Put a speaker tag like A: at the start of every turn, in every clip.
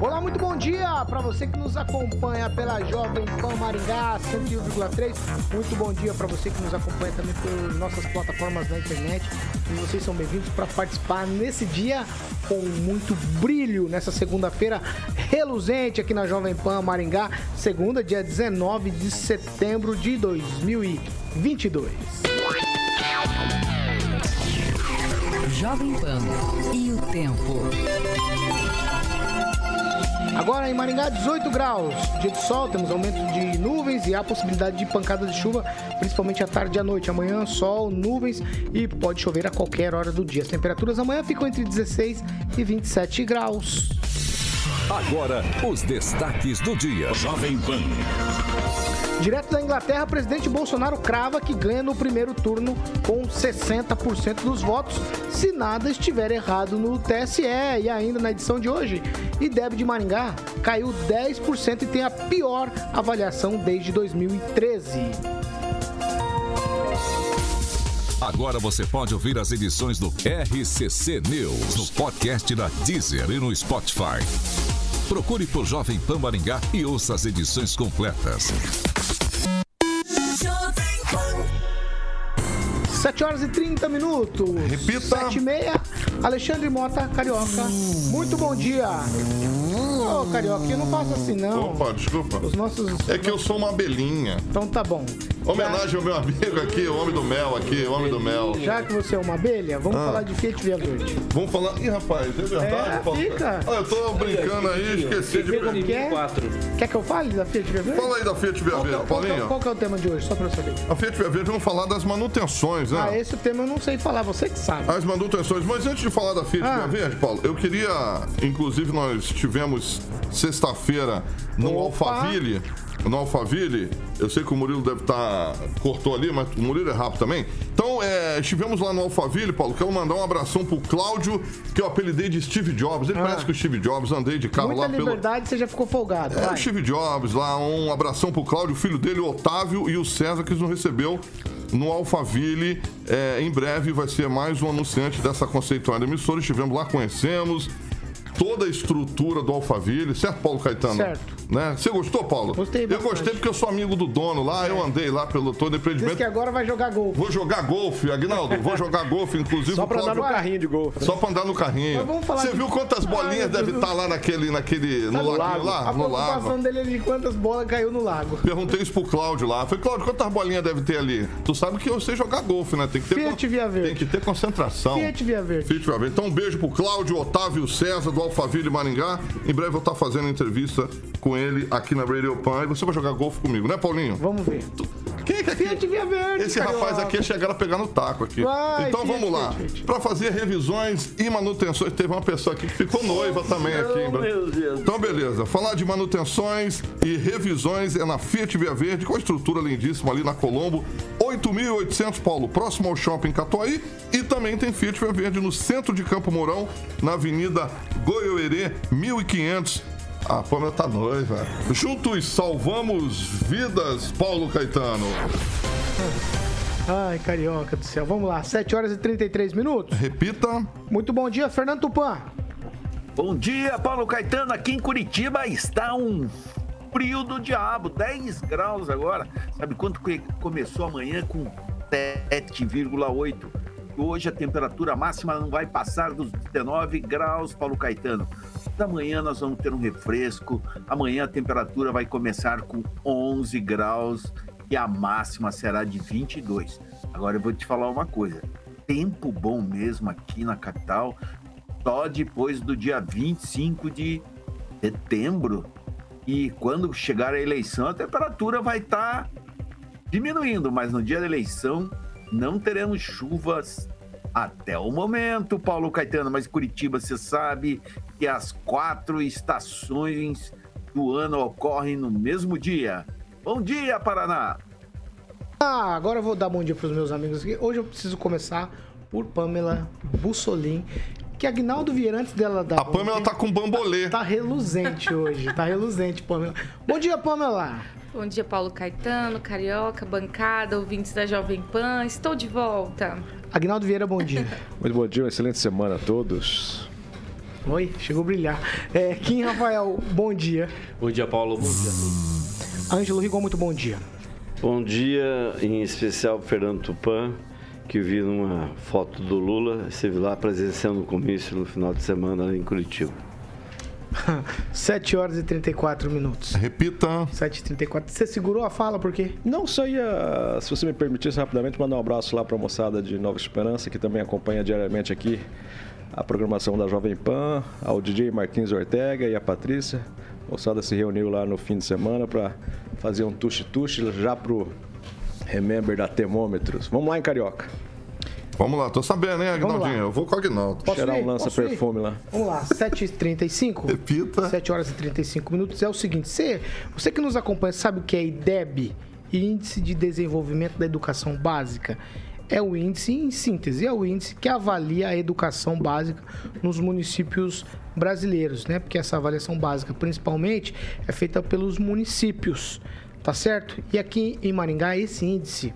A: Olá, muito bom dia para você que nos acompanha pela Jovem Pan Maringá 101,3. Muito bom dia para você que nos acompanha também por nossas plataformas na internet. E vocês são bem-vindos para participar nesse dia com muito brilho, nessa segunda-feira reluzente aqui na Jovem Pan Maringá, segunda, dia 19 de setembro de 2022.
B: Jovem Pan e o tempo.
A: Agora em Maringá, 18 graus. Dia de sol, temos aumento de nuvens e há possibilidade de pancadas de chuva, principalmente à tarde e à noite. Amanhã, sol, nuvens e pode chover a qualquer hora do dia. As temperaturas amanhã ficam entre 16 e 27 graus.
C: Agora, os destaques do dia.
D: Jovem Pan.
A: Direto da Inglaterra, presidente Bolsonaro crava que ganha no primeiro turno com 60% dos votos, se nada estiver errado no TSE. E ainda na edição de hoje, IDEB de Maringá caiu 10% e tem a pior avaliação desde 2013.
C: Agora você pode ouvir as edições do RCC News no podcast da Deezer e no Spotify. Procure por Jovem Pan Maringá e ouça as edições completas.
A: 7 horas e 30 minutos.
E: Repita.
A: 7 e meia. Alexandre Mota, Carioca. Muito bom dia. Ô, Carioca, não faça assim, não.
E: Opa, desculpa.
A: Os nossos...
E: É que eu sou uma abelhinha.
A: Então tá bom.
E: Homenagem ao meu amigo aqui, o homem do mel aqui, o homem do mel.
A: Já que você é uma abelha, vamos
E: Ah.
A: falar de Fiat Via Verde.
E: Vamos falar. Ih, rapaz, é verdade?
A: É,
E: Paulo?
A: fica.
E: Ah, eu tô brincando aí, esqueci de.
A: Como que é? Quer que eu fale da Fiat Via Verde?
E: Fala aí da Fiat Via
A: Qual que é-
E: Verde,
A: qual que é-
E: Paulinho.
A: Qual que é o tema de hoje, só pra eu saber?
E: A Fiat Via Verde, vamos falar das manutenções, né?
A: Ah, esse tema eu não sei falar, você que sabe.
E: As manutenções. Mas antes de falar da Fiat
A: Ah.
E: Via Verde, Paulo, eu queria. Inclusive, nós tivemos sexta-feira no
A: Opa.
E: Alphaville. No Alphaville, eu sei que o Murilo deve estar. cortou ali, mas o Murilo é rápido também. Então, é, estivemos lá no Alphaville, Paulo. Quero mandar um abração pro Cláudio, que eu apelidei de Steve Jobs. Ele
A: Ah.
E: parece que o Steve Jobs, andei de carro
A: Muita
E: lá pelo.
A: liberdade, você já ficou folgado.
E: É,
A: vai.
E: o Steve Jobs lá, um abração pro Cláudio, filho dele, o Otávio e o César, que nos recebeu no Alphaville. É, em breve vai ser mais um anunciante dessa conceituada emissora. Estivemos lá, conhecemos toda a estrutura do Alphaville, certo, Paulo Caetano?
A: Certo.
E: Né? Você gostou, Paulo?
A: Gostei
E: Eu
A: bastante.
E: gostei porque eu sou amigo do dono lá, eu andei lá pelo todo
A: Diz
E: empreendimento.
A: que agora vai jogar gol.
E: Vou jogar golfe, Agnaldo, vou jogar golfe, inclusive
F: Só pra andar
E: Cláudio-
F: no carrinho de golfe.
E: Só pra andar no carrinho.
A: Mas vamos falar
E: Você
A: de-
E: viu quantas
A: Ai,
E: bolinhas
A: meu
E: deve estar lá naquele, naquele, no
A: Sabe,
E: laguinho lá?
A: A
E: No lago.
A: dele é de quantas bolas caiu no lago.
E: Perguntei isso pro Cláudio lá. Falei, Cláudio, quantas bolinhas deve ter ali? Tu sabe que eu sei jogar golfe, né? Tem que ter,
A: Fiat Via Verde.
E: tem que ter concentração.
A: Fiat Via Verde.
E: Fiat Via Verde. Então, um beijo pro Cláudio, Otávio César, do Alphaville Maringá. Em breve eu vou estar fazendo entrevista com ele aqui na Radio Pan. E você vai jogar golfe comigo, né, Paulinho?
A: Vamos ver.
E: Quem é que aqui?
A: Fiat Via Verde,
E: Esse
A: carioca.
E: rapaz aqui é chegar a pegar no taco aqui.
A: Vai,
E: então
A: Fiat,
E: vamos lá. Pra fazer revisões e manutenções, teve uma pessoa aqui que ficou noiva também aqui. em
F: Deus.
E: Então beleza. Falar de manutenções e revisões é na Fiat Via Verde, com a estrutura lindíssima ali na Colombo. 8.800 Paulo, próximo ao Shopping Catuaí. E também tem Fiat Via Verde no centro de Campo Mourão, na Avenida Goiôerê, 1500. A Pâmela tá noiva. Juntos salvamos vidas, Paulo Caetano.
A: Ai, carioca do céu. Vamos lá, 7 horas e 33 minutos.
E: Repita.
A: Muito bom dia, Fernando Tupan.
F: Bom dia, Paulo Caetano. Aqui em Curitiba está um frio do diabo, 10 graus agora. Sabe quanto que começou amanhã com 7,8? Hoje a temperatura máxima não vai passar dos 19 graus, Paulo Caetano. Da manhã nós vamos ter um refresco. Amanhã a temperatura vai começar com 11 graus e a máxima será de 22. Agora eu vou te falar uma coisa. Tempo bom mesmo aqui na capital só depois do dia 25 de setembro. E quando chegar a eleição, a temperatura vai estar diminuindo, mas no dia da eleição não teremos chuvas até o momento, Paulo Caetano. Mas Curitiba, você sabe que as quatro estações do ano ocorrem no mesmo dia. Bom dia, Paraná!
A: Ah, agora eu vou dar bom dia para os meus amigos aqui. Hoje eu preciso começar por Pamela Bussolin, que Agnaldo Vieira, antes dela dar.
E: A Pamela tá com bambolê.
A: Tá reluzente hoje, tá reluzente, Pamela. Bom dia, Pamela!
D: Bom dia, Paulo Caetano, Carioca, bancada, ouvintes da Jovem Pan. Estou de volta.
A: Agnaldo Vieira, bom dia.
G: Muito bom dia, uma excelente semana a todos.
A: Oi, chegou a brilhar. É, Kim Rafael, bom dia.
H: Bom dia, Paulo. Bom dia a todos.
A: Ângelo Rigon, muito bom dia.
I: Bom dia, em especial para Fernando Tupan, que vi numa foto do Lula, esteve lá presenciando o comício no final de semana em Curitiba.
A: 7 horas e 34 minutos.
E: Repita.
A: 7h34. Você segurou a fala por quê?
G: Não, só ia, se você me permitisse rapidamente, mandar um abraço lá para a moçada de Nova Esperança, que também acompanha diariamente aqui a programação da Jovem Pan, ao DJ Martins Ortega e a Patrícia. A moçada se reuniu lá no fim de semana para fazer um tuxe-tuxe já pro Remember da Termômetros. Vamos lá em Carioca.
E: Vamos lá, tô sabendo, hein. Agnaldinho? Eu vou com o Agnaldo.
A: Posso
G: Cheirar
A: ir?
G: um lança-perfume lá.
A: Vamos lá, 7h35.
E: Repita.
A: 7 horas e 35 minutos. É o seguinte, você, você que nos acompanha sabe o que é IDEB? Índice de Desenvolvimento da Educação Básica. É o índice, em síntese, é o índice que avalia a educação básica nos municípios brasileiros, né? Porque essa avaliação básica, principalmente, é feita pelos municípios, tá certo? E aqui em Maringá, esse índice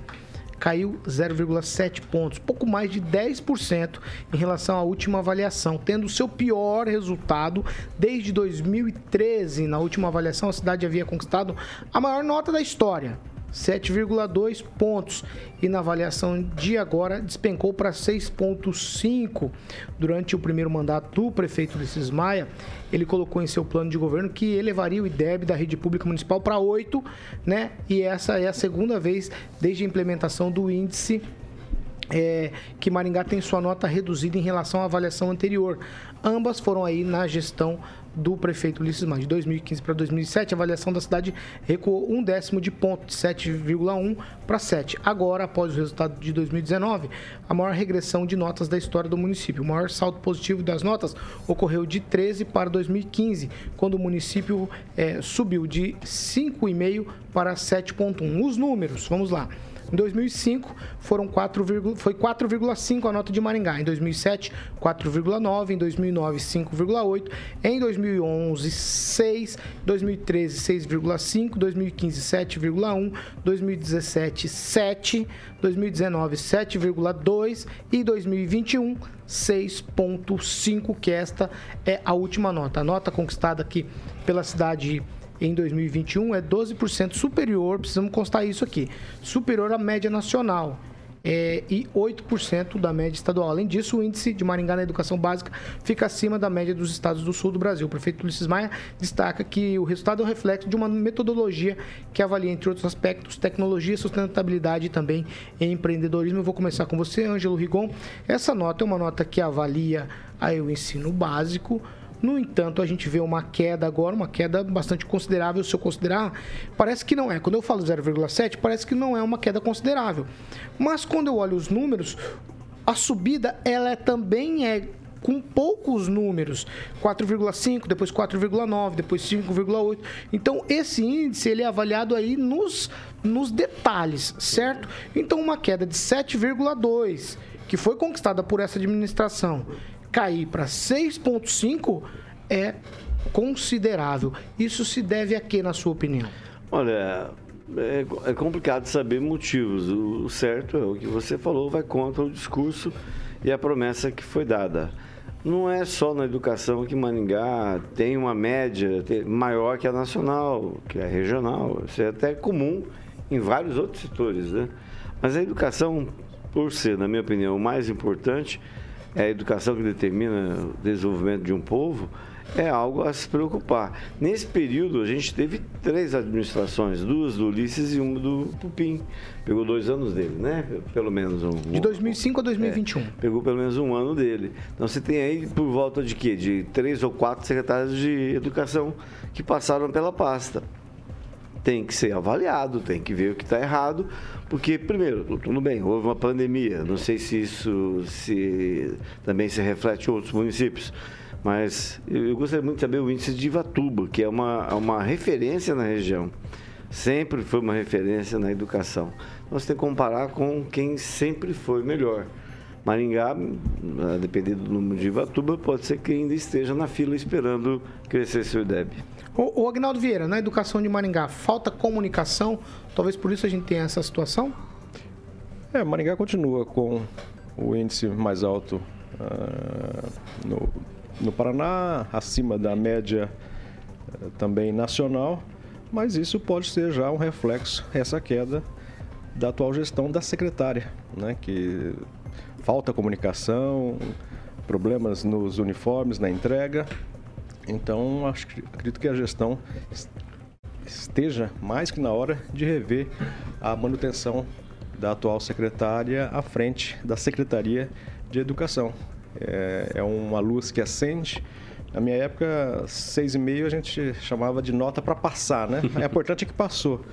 A: caiu 0,7 pontos, pouco mais de 10% em relação à última avaliação, tendo seu pior resultado desde 2013. Na última avaliação, a cidade havia conquistado a maior nota da história. 7,2 pontos e na avaliação de agora despencou para 6,5 durante o primeiro mandato do prefeito Ulisses Maia. Ele colocou em seu plano de governo que elevaria o IDEB da rede pública municipal para 8, né? E essa é a segunda vez desde a implementação do índice é, que Maringá tem sua nota reduzida em relação à avaliação anterior. Ambas foram aí na gestão do prefeito Ulisses Maia. De 2015 para 2007, a avaliação da cidade recuou um décimo de ponto, de 7,1 para 7. Agora, após o resultado de 2019, a maior regressão de notas da história do município. O maior salto positivo das notas ocorreu de 13 para 2015, quando o município eh, subiu de 5,5 para 7,1. Os números, vamos lá. Em 2005, foram 4, foi 4,5 a nota de Maringá. Em 2007, 4,9. Em 2009, 5,8. Em 2011, 6. 2013, 6,5. 2015, 7,1. 2017, 7. 2019, 7,2. E 2021, 6,5. Que esta é a última nota. A nota conquistada aqui pela cidade em 2021 é 12% superior, precisamos constar isso aqui, superior à média nacional. É, e 8% da média estadual. Além disso, o índice de Maringá na educação básica fica acima da média dos estados do sul do Brasil. O prefeito Ulisses Maia destaca que o resultado é um reflexo de uma metodologia que avalia, entre outros aspectos, tecnologia, sustentabilidade e também empreendedorismo. Eu vou começar com você, Ângelo Rigon. Essa nota é uma nota que avalia aí o ensino básico, no entanto, a gente vê uma queda agora, uma queda bastante considerável. Se eu considerar, parece que não é. Quando eu falo 0,7, parece que não é uma queda considerável. Mas quando eu olho os números, a subida ela é, também é com poucos números, 4,5, depois 4,9, depois 5,8. Então esse índice ele é avaliado aí nos nos detalhes, certo? Então uma queda de 7,2 que foi conquistada por essa administração cair para 6,5 é considerável. Isso se deve a quê, na sua opinião?
I: Olha, é, é complicado saber motivos. O certo é o que você falou, vai contra o discurso e a promessa que foi dada. Não é só na educação que Maningá tem uma média maior que a nacional, que a regional. Isso é até comum em vários outros setores, né? Mas a educação, por ser, na minha opinião, o mais importante, é a educação que determina o desenvolvimento de um povo, é algo a se preocupar. Nesse período, a gente teve três administrações, duas do Ulisses e uma do Pupim. Pegou dois anos dele, né? Pelo menos um.
A: De 2005 a 2021.
I: É, pegou pelo menos um ano dele. Então você tem aí por volta de quê? De três ou quatro secretários de educação que passaram pela pasta. Tem que ser avaliado, tem que ver o que está errado, porque, primeiro, tudo bem, houve uma pandemia, não sei se isso se, também se reflete em outros municípios, mas eu gostaria muito de saber o índice de Ivatuba, que é uma, uma referência na região, sempre foi uma referência na educação. Nós temos que comparar com quem sempre foi melhor. Maringá, dependendo do número de Ivatuba, pode ser que ainda esteja na fila esperando crescer seu IDEB.
A: O, o Agnaldo Vieira, na educação de Maringá, falta comunicação? Talvez por isso a gente tenha essa situação?
G: É, Maringá continua com o índice mais alto uh, no, no Paraná, acima da média uh, também nacional, mas isso pode ser já um reflexo, essa queda da atual gestão da secretária, né, que falta comunicação, problemas nos uniformes, na entrega, então, acho, acredito que a gestão esteja mais que na hora de rever a manutenção da atual secretária à frente da Secretaria de Educação. É, é uma luz que acende. Na minha época, seis e meio a gente chamava de nota para passar, né? É importante que passou,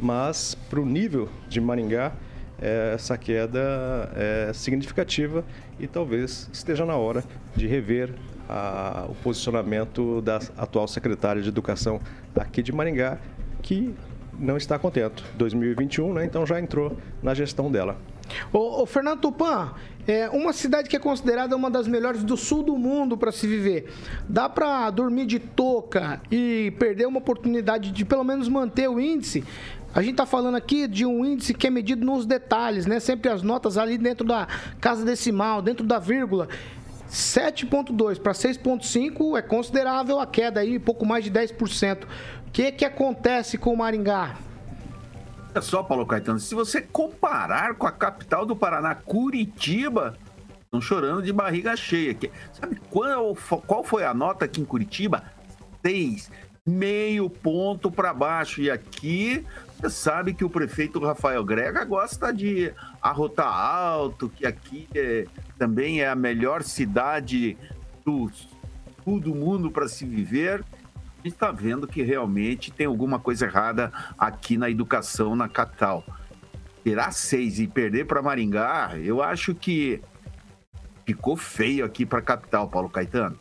G: mas para o nível de Maringá, é, essa queda é significativa e talvez esteja na hora de rever a, o posicionamento da atual secretária de Educação aqui de Maringá, que não está contente. 2021, né? Então já entrou na gestão dela.
A: Ô, ô Fernando Tupan, é uma cidade que é considerada uma das melhores do sul do mundo para se viver. Dá para dormir de touca e perder uma oportunidade de pelo menos manter o índice? A gente está falando aqui de um índice que é medido nos detalhes, né? Sempre as notas ali dentro da casa decimal, dentro da vírgula. 7,2 para 6,5 é considerável a queda aí, pouco mais de 10%. O que, que acontece com o Maringá?
F: Olha só, Paulo Caetano, se você comparar com a capital do Paraná, Curitiba, estão chorando de barriga cheia. Sabe qual, qual foi a nota aqui em Curitiba? 6, meio ponto para baixo. E aqui você sabe que o prefeito Rafael Grega gosta de arrotar alto, que aqui é, também é a melhor cidade do sul do mundo para se viver. A gente está vendo que realmente tem alguma coisa errada aqui na educação na capital. Tirar seis e perder para Maringá, eu acho que ficou feio aqui para a capital, Paulo Caetano.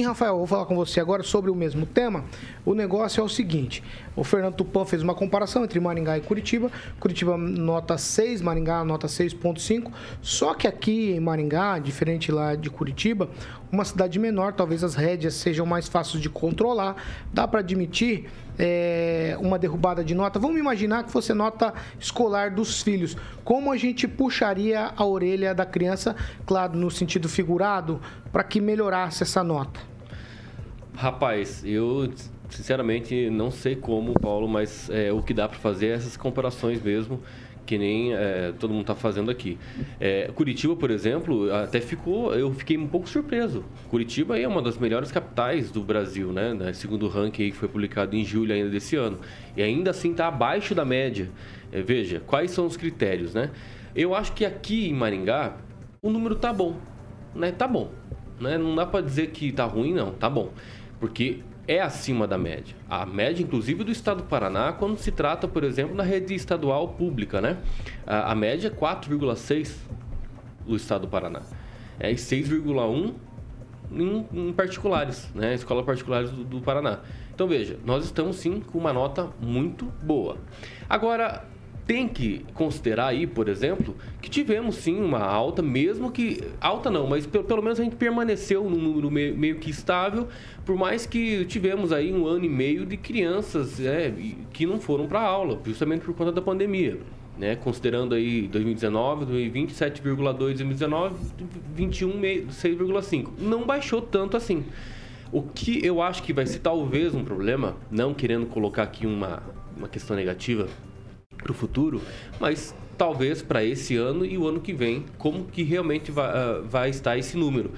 A: Sim, Rafael, vou falar com você agora sobre o mesmo tema. O negócio é o seguinte: o Fernando Tupan fez uma comparação entre Maringá e Curitiba. Curitiba nota 6, Maringá nota 6,5. Só que aqui em Maringá, diferente lá de Curitiba, uma cidade menor, talvez as rédeas sejam mais fáceis de controlar. Dá para admitir é, uma derrubada de nota. Vamos imaginar que fosse nota escolar dos filhos. Como a gente puxaria a orelha da criança, claro, no sentido figurado, para que melhorasse essa nota?
H: Rapaz, eu sinceramente não sei como, Paulo, mas é, o que dá para fazer é essas comparações mesmo que nem é, todo mundo está fazendo aqui. É, Curitiba, por exemplo, até ficou, eu fiquei um pouco surpreso. Curitiba é uma das melhores capitais do Brasil, né? né segundo o ranking que foi publicado em julho ainda desse ano. E ainda assim está abaixo da média. É, veja, quais são os critérios, né? Eu acho que aqui em Maringá o número tá bom, né? Tá bom, né? Não dá para dizer que tá ruim, não. Tá bom, porque é acima da média. A média, inclusive, do estado do Paraná, quando se trata, por exemplo, na rede estadual pública, né? A, a média é 4,6 do estado do Paraná. É 6,1 em, em, particulares, né? Escolas particulares do, do Paraná. Então, veja, nós estamos sim com uma nota muito boa. Agora, tem que considerar aí, por exemplo, que tivemos sim uma alta, mesmo que. Alta não, mas pelo, pelo menos a gente permaneceu num número meio, meio, que estável, por mais que tivemos aí um ano e meio de crianças é, que não foram para aula, justamente por conta da pandemia. Né? Considerando aí 2019, 2020, 7,2 2019, 21, 6,5. Não baixou tanto assim. O que eu acho que vai ser talvez um problema, não querendo colocar aqui uma, uma questão negativa, para o futuro, mas talvez para esse ano e o ano que vem, como que realmente vai, uh, vai estar esse número.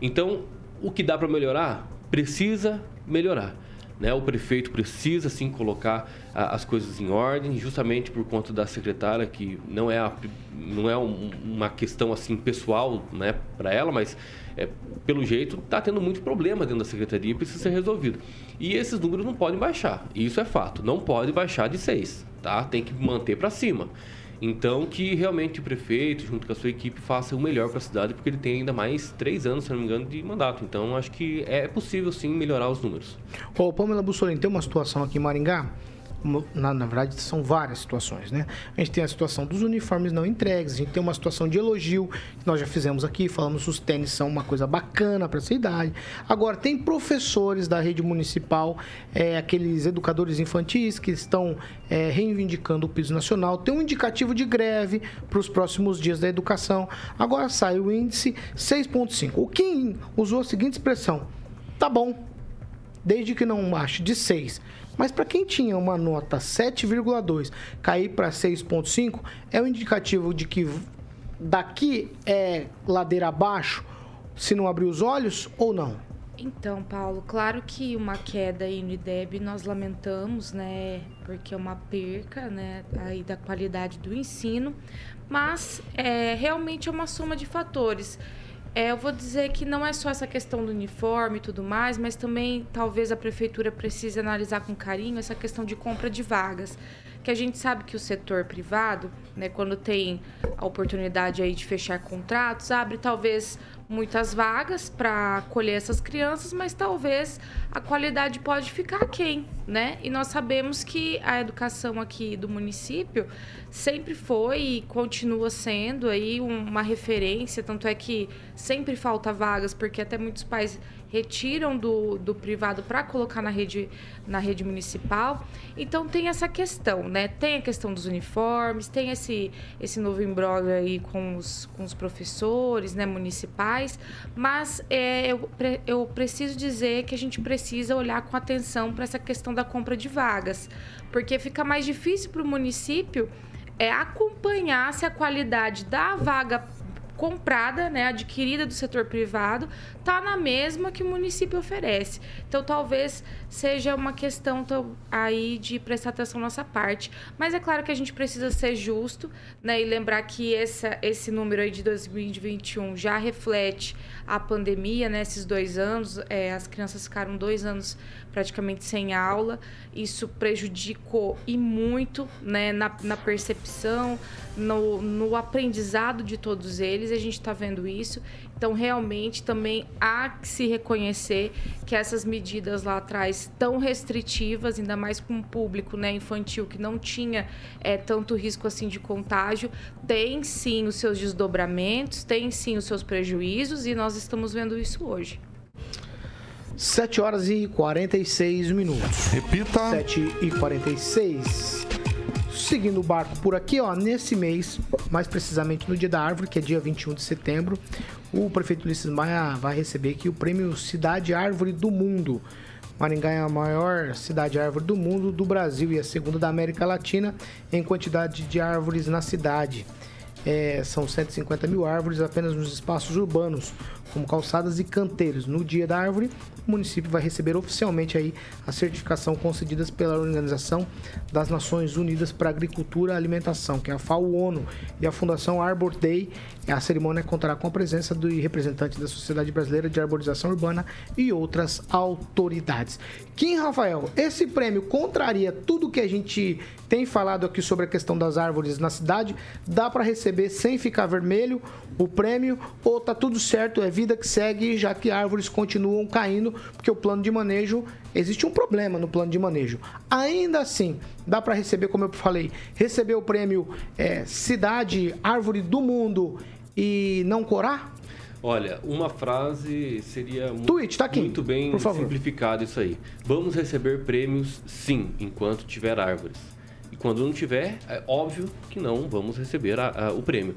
H: Então, o que dá para melhorar? Precisa melhorar. Né? O prefeito precisa sim colocar a, as coisas em ordem, justamente por conta da secretária, que não é, a, não é um, uma questão assim pessoal né, para ela, mas é, pelo jeito está tendo muito problema dentro da secretaria e precisa ser resolvido. E esses números não podem baixar, isso é fato, não pode baixar de 6, tá? tem que manter para cima. Então, que realmente o prefeito, junto com a sua equipe, faça o melhor para a cidade, porque ele tem ainda mais três anos, se não me engano, de mandato. Então, acho que é possível, sim, melhorar os números.
A: Ô, Pamela Bussolini, tem uma situação aqui em Maringá na, na, verdade, são várias situações, né? A gente tem a situação dos uniformes não entregues, a gente tem uma situação de elogio, que nós já fizemos aqui, falamos que os tênis são uma coisa bacana para essa idade. Agora, tem professores da rede municipal, é, aqueles educadores infantis que estão é, reivindicando o piso nacional, tem um indicativo de greve para os próximos dias da educação. Agora sai o índice 6,5. O Kim usou a seguinte expressão: tá bom, desde que não ache de 6 mas para quem tinha uma nota 7,2 cair para 6,5 é um indicativo de que daqui é ladeira abaixo se não abrir os olhos ou não?
D: Então, Paulo, claro que uma queda aí no IDEB nós lamentamos, né? Porque é uma perca, né? Aí da qualidade do ensino, mas é, realmente é uma soma de fatores. É, eu vou dizer que não é só essa questão do uniforme e tudo mais, mas também talvez a prefeitura precise analisar com carinho essa questão de compra de vagas. Que a gente sabe que o setor privado, né, quando tem a oportunidade aí de fechar contratos, abre talvez muitas vagas para acolher essas crianças, mas talvez a qualidade pode ficar quem, né? E nós sabemos que a educação aqui do município sempre foi e continua sendo aí uma referência, tanto é que sempre falta vagas, porque até muitos pais retiram do, do privado para colocar na rede, na rede municipal. Então tem essa questão, né? Tem a questão dos uniformes, tem esse, esse novo imbróglio aí com os, com os professores né, municipais, mas é, eu, eu preciso dizer que a gente precisa olhar com atenção para essa questão da compra de vagas, porque fica mais difícil para o município é acompanhar se a qualidade da vaga comprada, né, adquirida do setor privado, está na mesma que o município oferece. Então, talvez seja uma questão aí de prestar atenção nossa parte. Mas é claro que a gente precisa ser justo, né, e lembrar que essa, esse número aí de 2021 já reflete a pandemia, né, esses dois anos, é, as crianças ficaram dois anos praticamente sem aula. Isso prejudicou e muito né, na, na percepção, no, no aprendizado de todos eles. A gente está vendo isso. Então, realmente, também há que se reconhecer que essas medidas lá atrás tão restritivas, ainda mais com um público né, infantil que não tinha é, tanto risco assim de contágio, tem sim os seus desdobramentos, tem sim os seus prejuízos e nós estamos vendo isso hoje.
A: 7 horas e 46 minutos.
E: Repita.
A: 7 e 46. Seguindo o barco por aqui, ó, nesse mês, mais precisamente no dia da árvore, que é dia 21 de setembro, o prefeito Ulisses Maia vai receber aqui o prêmio Cidade Árvore do Mundo. Maringá é a maior cidade árvore do mundo, do Brasil e a segunda da América Latina em quantidade de árvores na cidade. É, são 150 mil árvores apenas nos espaços urbanos, como calçadas e canteiros. No dia da árvore, o município vai receber oficialmente aí a certificação concedidas pela Organização das Nações Unidas para Agricultura e Alimentação, que é a FAO-ONU, e a Fundação Arbor Day. A cerimônia contará com a presença do representante da Sociedade Brasileira de Arborização Urbana e outras autoridades. Kim Rafael, esse prêmio contraria tudo que a gente tem falado aqui sobre a questão das árvores na cidade? Dá para receber sem ficar vermelho o prêmio ou tá tudo certo, é vida que segue, já que árvores continuam caindo, porque o plano de manejo, existe um problema no plano de manejo. Ainda assim, dá para receber, como eu falei, receber o prêmio é, Cidade Árvore do Mundo e não corar?
H: Olha, uma frase seria
A: Tweet, tá aqui,
H: muito bem simplificado isso aí. Vamos receber prêmios sim, enquanto tiver árvores. E quando não tiver, é óbvio que não vamos receber a, a, o prêmio.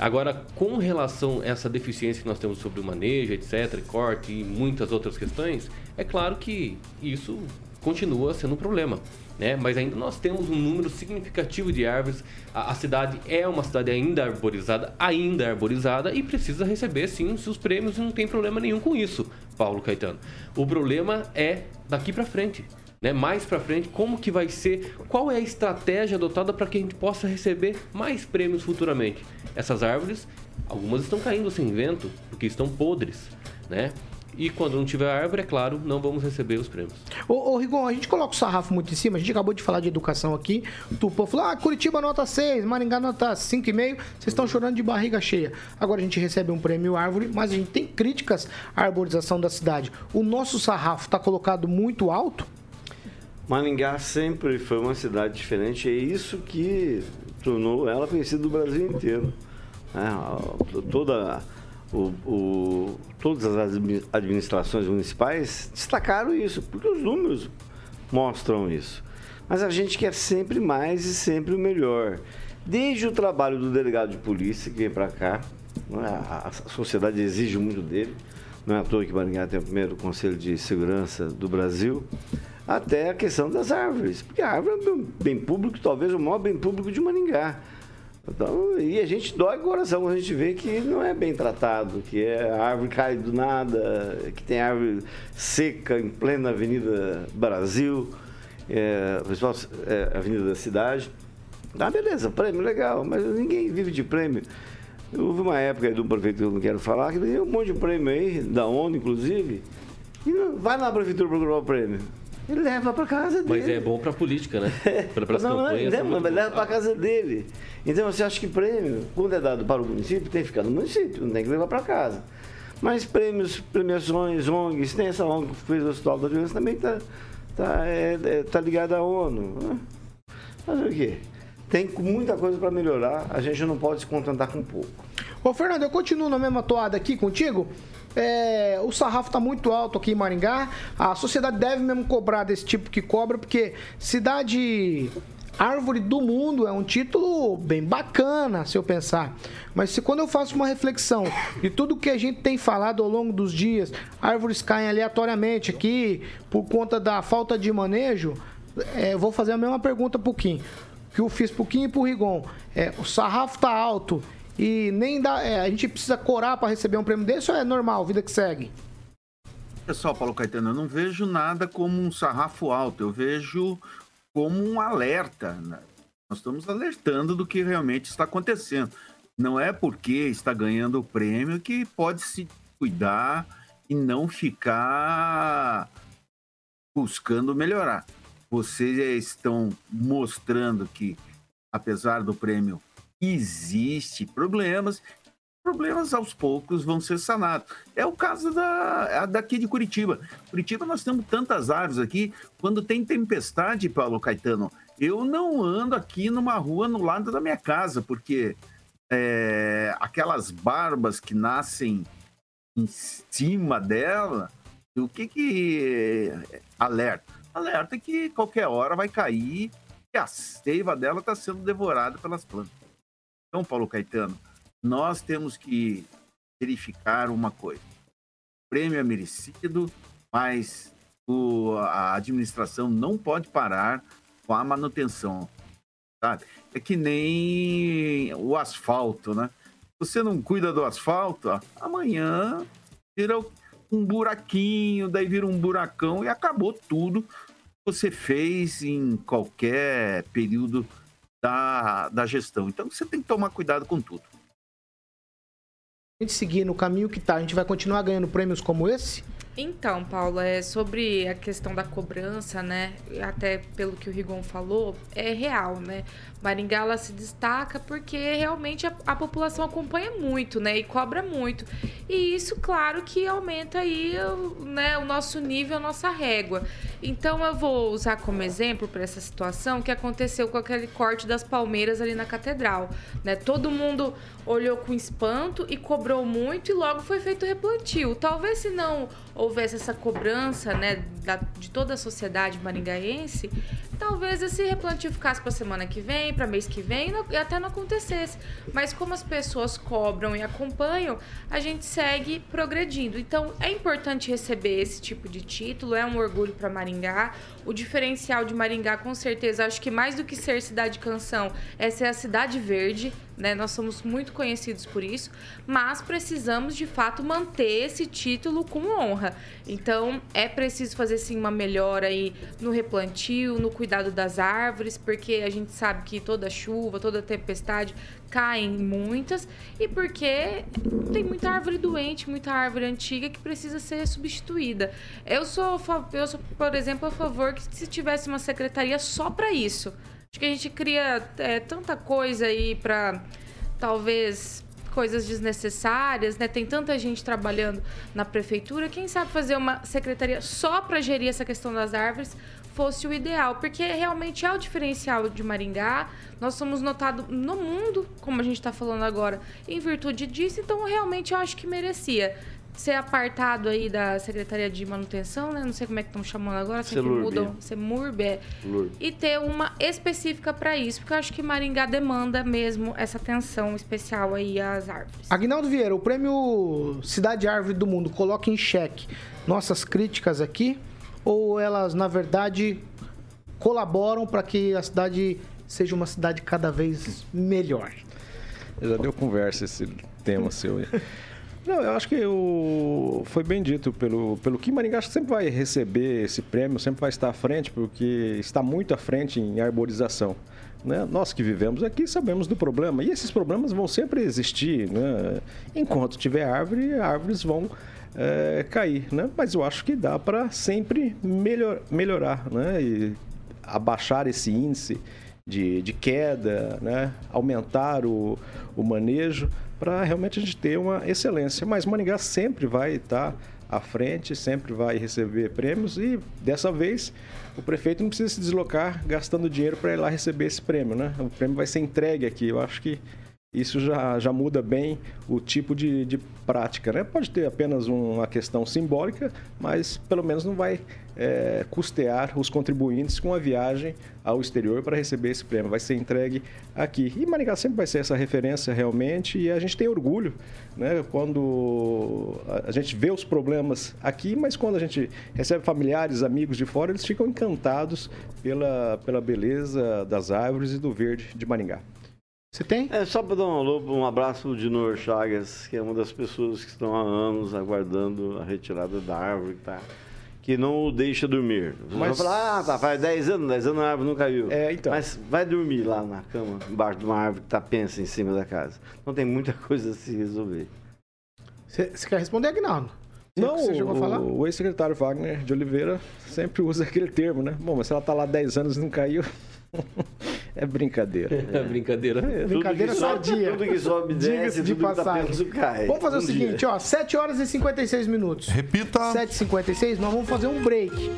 H: Agora, com relação a essa deficiência que nós temos sobre o manejo, etc., corte e muitas outras questões, é claro que isso continua sendo um problema. Né? Mas ainda nós temos um número significativo de árvores. A, a, cidade é uma cidade ainda arborizada, ainda arborizada e precisa receber sim seus prêmios e não tem problema nenhum com isso, Paulo Caetano. O problema é daqui para frente. Né? Mais para frente, como que vai ser, qual é a estratégia adotada para que a gente possa receber mais prêmios futuramente? Essas árvores, algumas estão caindo sem vento, porque estão podres, né? E quando não tiver árvore, é claro, não vamos receber os prêmios.
A: Ô, ô Rigon, a gente coloca o sarrafo muito em cima, a gente acabou de falar de educação aqui. Tupã falou: ah, Curitiba nota 6, Maringá nota 5,5, vocês estão chorando de barriga cheia. Agora a gente recebe um prêmio árvore, mas a gente tem críticas à arborização da cidade. O nosso sarrafo está colocado muito alto?
I: Maringá sempre foi uma cidade diferente, é isso que tornou ela conhecida do Brasil inteiro. É, toda o, o, todas as administrações municipais destacaram isso, porque os números mostram isso. Mas a gente quer sempre mais e sempre o melhor. Desde o trabalho do delegado de polícia que vem para cá, é? a sociedade exige muito dele, não é à toa que Maringá tem o primeiro Conselho de Segurança do Brasil, até a questão das árvores, porque a árvore é um bem público, talvez o maior bem público de Maringá. Então, e a gente dói o coração quando a gente vê que não é bem tratado, que é, a árvore cai do nada, que tem árvore seca em plena Avenida Brasil, é, é, Avenida da Cidade. Ah, beleza, prêmio legal, mas ninguém vive de prêmio. Houve uma época de um prefeito que eu não quero falar, que deu um monte de prêmio aí, da ONU inclusive, e vai na prefeitura procurar o prêmio. Ele leva para casa dele.
H: Mas é bom para política, né?
I: Para as campanhas. Não, não, mas leva para casa dele. Então você acha que prêmio, quando é dado para o município, tem que ficar no município, não tem que levar para casa. Mas prêmios, premiações, ONGs, tem essa ONG que fez o Hospital da Criança, também está tá, é, é, tá ligada à ONU. Né? Fazer o quê? Tem muita coisa para melhorar, a gente não pode se contentar com pouco.
A: Ô Fernando, eu continuo na mesma toada aqui contigo. É, o sarrafo está muito alto aqui em Maringá. A sociedade deve mesmo cobrar desse tipo que cobra, porque cidade Árvore do Mundo é um título bem bacana, se eu pensar. Mas se quando eu faço uma reflexão de tudo que a gente tem falado ao longo dos dias, árvores caem aleatoriamente aqui por conta da falta de manejo, é, vou fazer a mesma pergunta pro Kim, que eu fiz pro Kim e pro Rigon. É, o sarrafo tá alto e nem dá, é, a gente precisa corar para receber um prêmio desse ou é normal, vida que segue?
F: Pessoal, Paulo Caetano, eu não vejo nada como um sarrafo alto, eu vejo como um alerta. Né? Nós estamos alertando do que realmente está acontecendo. Não é porque está ganhando o prêmio que pode se cuidar e não ficar buscando melhorar. Vocês estão mostrando que, apesar do prêmio existe problemas, problemas aos poucos vão ser sanados. É o caso da, daqui de Curitiba. Curitiba nós temos tantas árvores aqui, quando tem tempestade, Paulo Caetano, eu não ando aqui numa rua no lado da minha casa, porque é, aquelas barbas que nascem em cima dela, o que que alerta? Alerta que qualquer hora vai cair e a seiva dela está sendo devorada pelas plantas. Então, Paulo Caetano, nós temos que verificar uma coisa. O prêmio é merecido, mas o, a administração não pode parar com a manutenção. Sabe? É que nem o asfalto, né? Você não cuida do asfalto, ó, amanhã vira um buraquinho, daí vira um buracão e acabou tudo que você fez em qualquer período da, da gestão. Então você tem que tomar cuidado com tudo.
A: A gente seguir no caminho que tá, a gente vai continuar ganhando prêmios como esse?
D: Então, Paulo, é sobre a questão da cobrança, né? Até pelo que o Rigon falou, é real, né? Maringá ela se destaca porque realmente a, a, população acompanha muito, né? E cobra muito. E isso, claro, que aumenta aí né, o nosso nível, a nossa régua. Então eu vou usar como exemplo para essa situação que aconteceu com aquele corte das palmeiras ali na catedral. Né? Todo mundo olhou com espanto e cobrou muito e logo foi feito replantio. Talvez se não houvesse essa cobrança né, da, de toda a sociedade maringaense, talvez esse replantio ficasse para semana que vem, para mês que vem e até não acontecesse. Mas como as pessoas cobram e acompanham, a gente segue progredindo. Então é importante receber esse tipo de título, é um orgulho para Maringá. O diferencial de Maringá, com certeza, acho que mais do que ser cidade canção, é ser a cidade verde né? Nós somos muito conhecidos por isso, mas precisamos de fato manter esse título com honra. Então é preciso fazer sim uma melhora aí no replantio, no cuidado das árvores, porque a gente sabe que toda chuva, toda tempestade caem muitas e porque tem muita árvore doente, muita árvore antiga que precisa ser substituída. Eu sou, eu sou por exemplo, a favor que se tivesse uma secretaria só para isso. Acho que a gente cria é, tanta coisa aí para talvez coisas desnecessárias, né? Tem tanta gente trabalhando na prefeitura, quem sabe fazer uma secretaria só para gerir essa questão das árvores fosse o ideal, porque realmente é o diferencial de Maringá. Nós somos notados no mundo, como a gente está falando agora, em virtude disso, então realmente eu acho que merecia ser apartado aí da Secretaria de Manutenção, né? Não sei como é que estão chamando agora, sempre mudam, Semurb, é. E ter uma específica para isso, porque eu acho que Maringá demanda mesmo essa atenção especial aí às árvores.
A: Agnaldo Vieira, o prêmio Cidade Árvore do Mundo coloca em xeque nossas críticas aqui ou elas, na verdade, colaboram para que a cidade seja uma cidade cada vez melhor?
G: Já deu conversa esse tema seu. Não, eu acho que o... foi bem dito pelo, pelo que Maringá acho que sempre vai receber esse prêmio, sempre vai estar à frente, porque está muito à frente em arborização. Né? Nós que vivemos aqui sabemos do problema e esses problemas vão sempre existir. Né? Enquanto tiver árvore, árvores vão é, cair. Né? Mas eu acho que dá para sempre melhor, melhorar né? e abaixar esse índice de, de queda, né? aumentar o, o manejo para realmente a gente ter uma excelência. Mas Maningá sempre vai estar à frente, sempre vai receber prêmios e dessa vez o prefeito não precisa se deslocar gastando dinheiro para ir lá receber esse prêmio, né? O prêmio vai ser entregue aqui. Eu acho que isso já, já muda bem o tipo de, de prática. Né? Pode ter apenas uma questão simbólica, mas pelo menos não vai é, custear os contribuintes com a viagem ao exterior para receber esse prêmio. Vai ser entregue aqui. E Maringá sempre vai ser essa referência realmente e a gente tem orgulho né, quando a gente vê os problemas aqui, mas quando a gente recebe familiares, amigos de fora, eles ficam encantados pela, pela beleza das árvores e do verde de Maringá.
A: Você tem?
I: É, só para dar um alô, um abraço o Dinor Chagas, que é uma das pessoas que estão há anos aguardando a retirada da árvore que, tá, que não o deixa dormir. Você Mas... vai falar, ah, tá, faz 10 anos, 10 anos a árvore não caiu.
G: É, então.
I: Mas vai dormir lá na cama, embaixo de uma árvore que tá pensa em cima da casa. Então tem muita coisa a se resolver.
A: Você quer responder, Agnaldo?
G: Não, o, o ex-secretário Wagner de Oliveira sempre usa aquele termo, né? Bom, mas se ela tá lá 10 anos e não caiu, é brincadeira.
H: É brincadeira mesmo.
A: Brincadeira sadia.
I: Tudo que sobe desce,
A: de passagem.
I: Tá cai.
A: Vamos fazer um o seguinte, dia. ó, 7 horas e 56 minutos.
E: Repita.
A: 7h56, nós vamos fazer um break.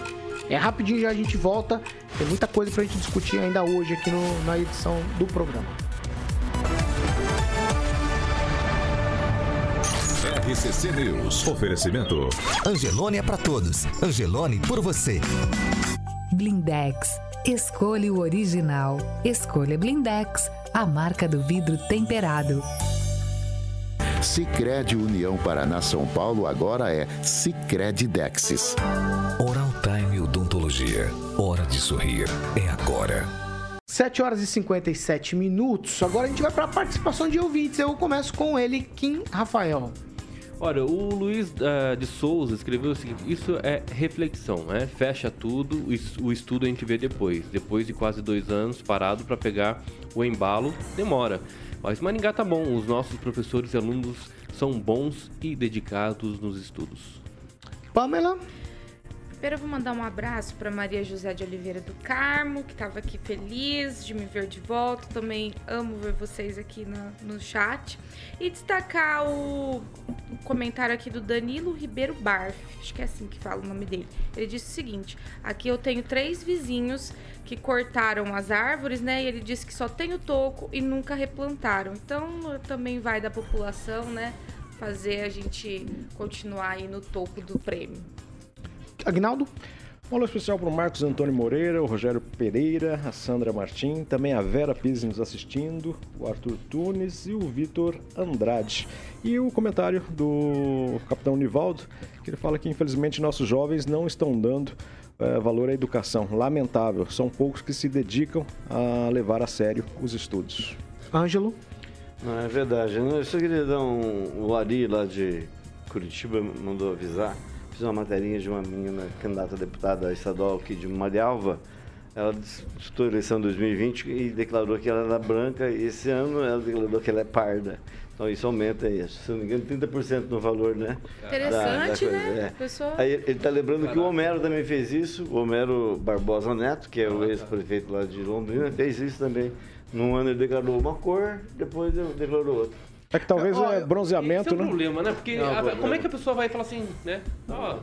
A: É rapidinho já a gente volta. Tem muita coisa pra gente discutir ainda hoje aqui no, na edição do programa.
C: RCC News. Oferecimento.
J: Angelone é para todos. Angelone por você.
B: Blindex Escolha o original. Escolha Blindex, a marca do vidro temperado.
K: Sicredi União Paraná São Paulo agora é Sicredi Dexis.
C: Oral Time Odontologia. Hora de sorrir é agora.
A: 7 horas e 57 minutos. Agora a gente vai para a participação de ouvintes. Eu começo com ele, Kim Rafael.
H: Olha, o Luiz uh, de Souza escreveu o seguinte: isso é reflexão, né? Fecha tudo, o estudo a gente vê depois. Depois de quase dois anos parado para pegar o embalo, demora. Mas Maringá tá bom, os nossos professores e alunos são bons e dedicados nos estudos.
A: Pamela?
D: Primeiro eu vou mandar um abraço para Maria José de Oliveira do Carmo, que estava aqui feliz de me ver de volta. Também amo ver vocês aqui no, no chat. E destacar o, o comentário aqui do Danilo Ribeiro Barf, acho que é assim que fala o nome dele. Ele disse o seguinte: aqui eu tenho três vizinhos que cortaram as árvores, né? E ele disse que só tem o toco e nunca replantaram. Então também vai da população, né? Fazer a gente continuar aí no topo do prêmio.
A: Agnaldo?
G: Um alô especial para o Marcos Antônio Moreira, o Rogério Pereira, a Sandra Martim, também a Vera Pizzi nos assistindo, o Arthur Tunes e o Vitor Andrade. E o comentário do capitão Nivaldo, que ele fala que infelizmente nossos jovens não estão dando é, valor à educação. Lamentável, são poucos que se dedicam a levar a sério os estudos.
A: Ângelo?
I: Não, é verdade. Eu só queria dar um. O Ari lá de Curitiba mandou avisar. Fiz uma materinha de uma menina candidata a deputada estadual aqui de Marialva. Ela disputou a eleição 2020 e declarou que ela era branca. E esse ano ela declarou que ela é parda. Então isso aumenta aí, se não me engano, 30% no valor, né?
D: Interessante,
I: Da- da
D: né?
I: é.
D: Pessoa-
I: Aí ele está lembrando que o Homero também fez isso. O Homero Barbosa Neto, que é o ex-prefeito lá de Londrina, fez isso também. Num ano ele declarou uma cor, depois ele declarou outra.
G: É que talvez
A: Ó,
G: é
H: Esse
G: bronzeamento,
H: é o
G: né?
H: problema, né? Porque
I: Não,
H: a-
I: problema.
H: como é que a pessoa vai falar assim, né? Ó,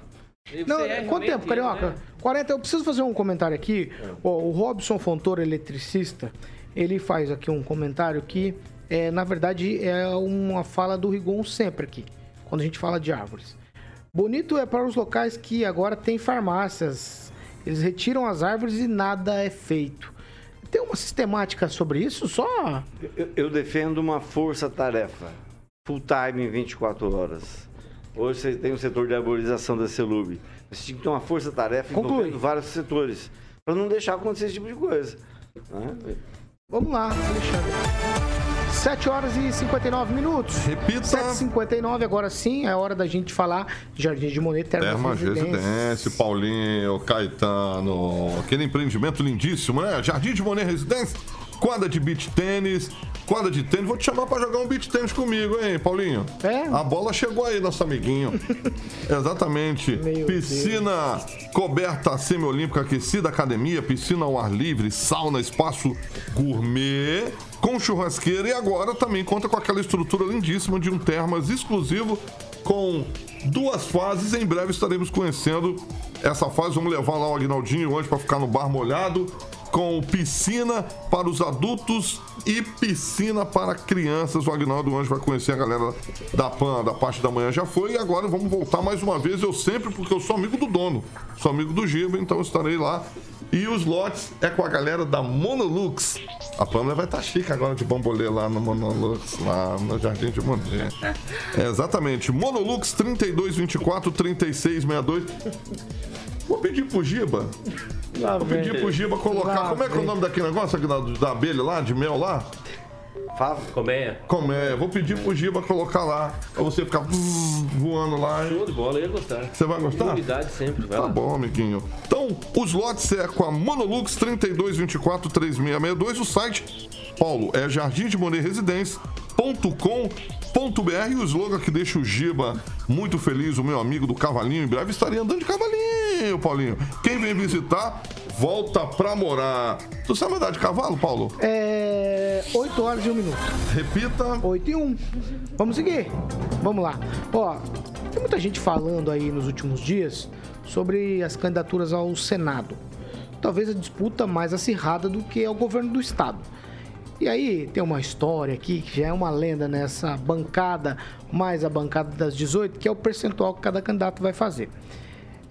A: Não,
H: é
A: quanto tempo, Carioca?
H: né?
A: 40. Eu preciso fazer um comentário aqui. Ó, o Robson Fontoura, eletricista, ele faz aqui um comentário que, é, na verdade, é uma fala do Rigon sempre aqui, quando a gente fala de árvores. Bonito é para os locais que agora tem farmácias. Eles retiram as árvores e nada é feito. Tem uma sistemática sobre isso? Só.
I: Eu, eu defendo uma força-tarefa, full time em 24 horas. Hoje você tem o setor de arborização da Celub. Você tinha que ter uma força-tarefa envolvendo vários setores, para não deixar acontecer esse tipo de coisa. né?
A: Vamos lá, Alexandre. 7 horas e 59 minutos.
E: Repita.
A: 7h59, agora sim é hora da gente falar de Jardim de Monet, Termas.
E: Residência, Paulinho, Caetano, aquele empreendimento lindíssimo, né? Jardim de Monet Residência, quadra de beach tênis, quadra de tênis. Vou te chamar pra jogar um beach tênis comigo, hein, Paulinho?
A: É?
E: A bola chegou aí, nosso amiguinho. Exatamente.
A: Meu
E: piscina coberta semiolímpica aquecida, academia, piscina ao ar livre, sauna, espaço gourmet, com churrasqueira e agora também conta com aquela estrutura lindíssima de um termas exclusivo com duas fases. Em breve estaremos conhecendo essa fase. Vamos levar lá o Agnaldinho hoje para ficar no bar molhado. Com piscina para os adultos e piscina para crianças. O Agnaldo hoje vai conhecer a galera da PAN, da parte da manhã já foi. E agora vamos voltar mais uma vez. Eu sempre, porque eu sou amigo do dono, sou amigo do Giba, então estarei lá. E os lotes é com a galera da Monolux. A Pamela vai estar chique agora de bambolê lá no Monolux, lá no Jardim de Monet. É, exatamente. Monolux 3224 3662. Vou pedir pro Giba.
A: Lá
E: Vou
A: vem.
E: pedir pro Giba colocar.
A: Lá
E: como é que é o nome daquele negócio Aguinaldo, da abelha lá, de mel lá?
I: Fava.
H: Colmeia.
E: É? Vou pedir pro Giba colocar lá. Pra você ficar voando lá.
H: Show de bola, eu ia gostar.
E: Você vai gostar?
H: Novidade sempre, vai
E: Tá
H: lá.
E: bom, amiguinho. Então, os lotes é com a Monolux 3224 3662. O site, Paulo, é jardimdemoneresidência.com.br. E o slogan que deixa o Giba muito feliz, o meu amigo do Cavalinho. Em breve estaria andando de cavalinho, Paulinho. Quem vem visitar, volta pra morar. Tu sabe andar de cavalo, Paulo?
A: É. 8 horas e 1 minuto.
E: Repita.
A: 8 e 1. Vamos seguir? Vamos lá. Ó, tem muita gente falando aí nos últimos dias sobre as candidaturas ao Senado. Talvez a disputa mais acirrada do que ao governo do Estado. E aí tem uma história aqui que já é uma lenda nessa bancada, mais a bancada das 18, que é o percentual que cada candidato vai fazer.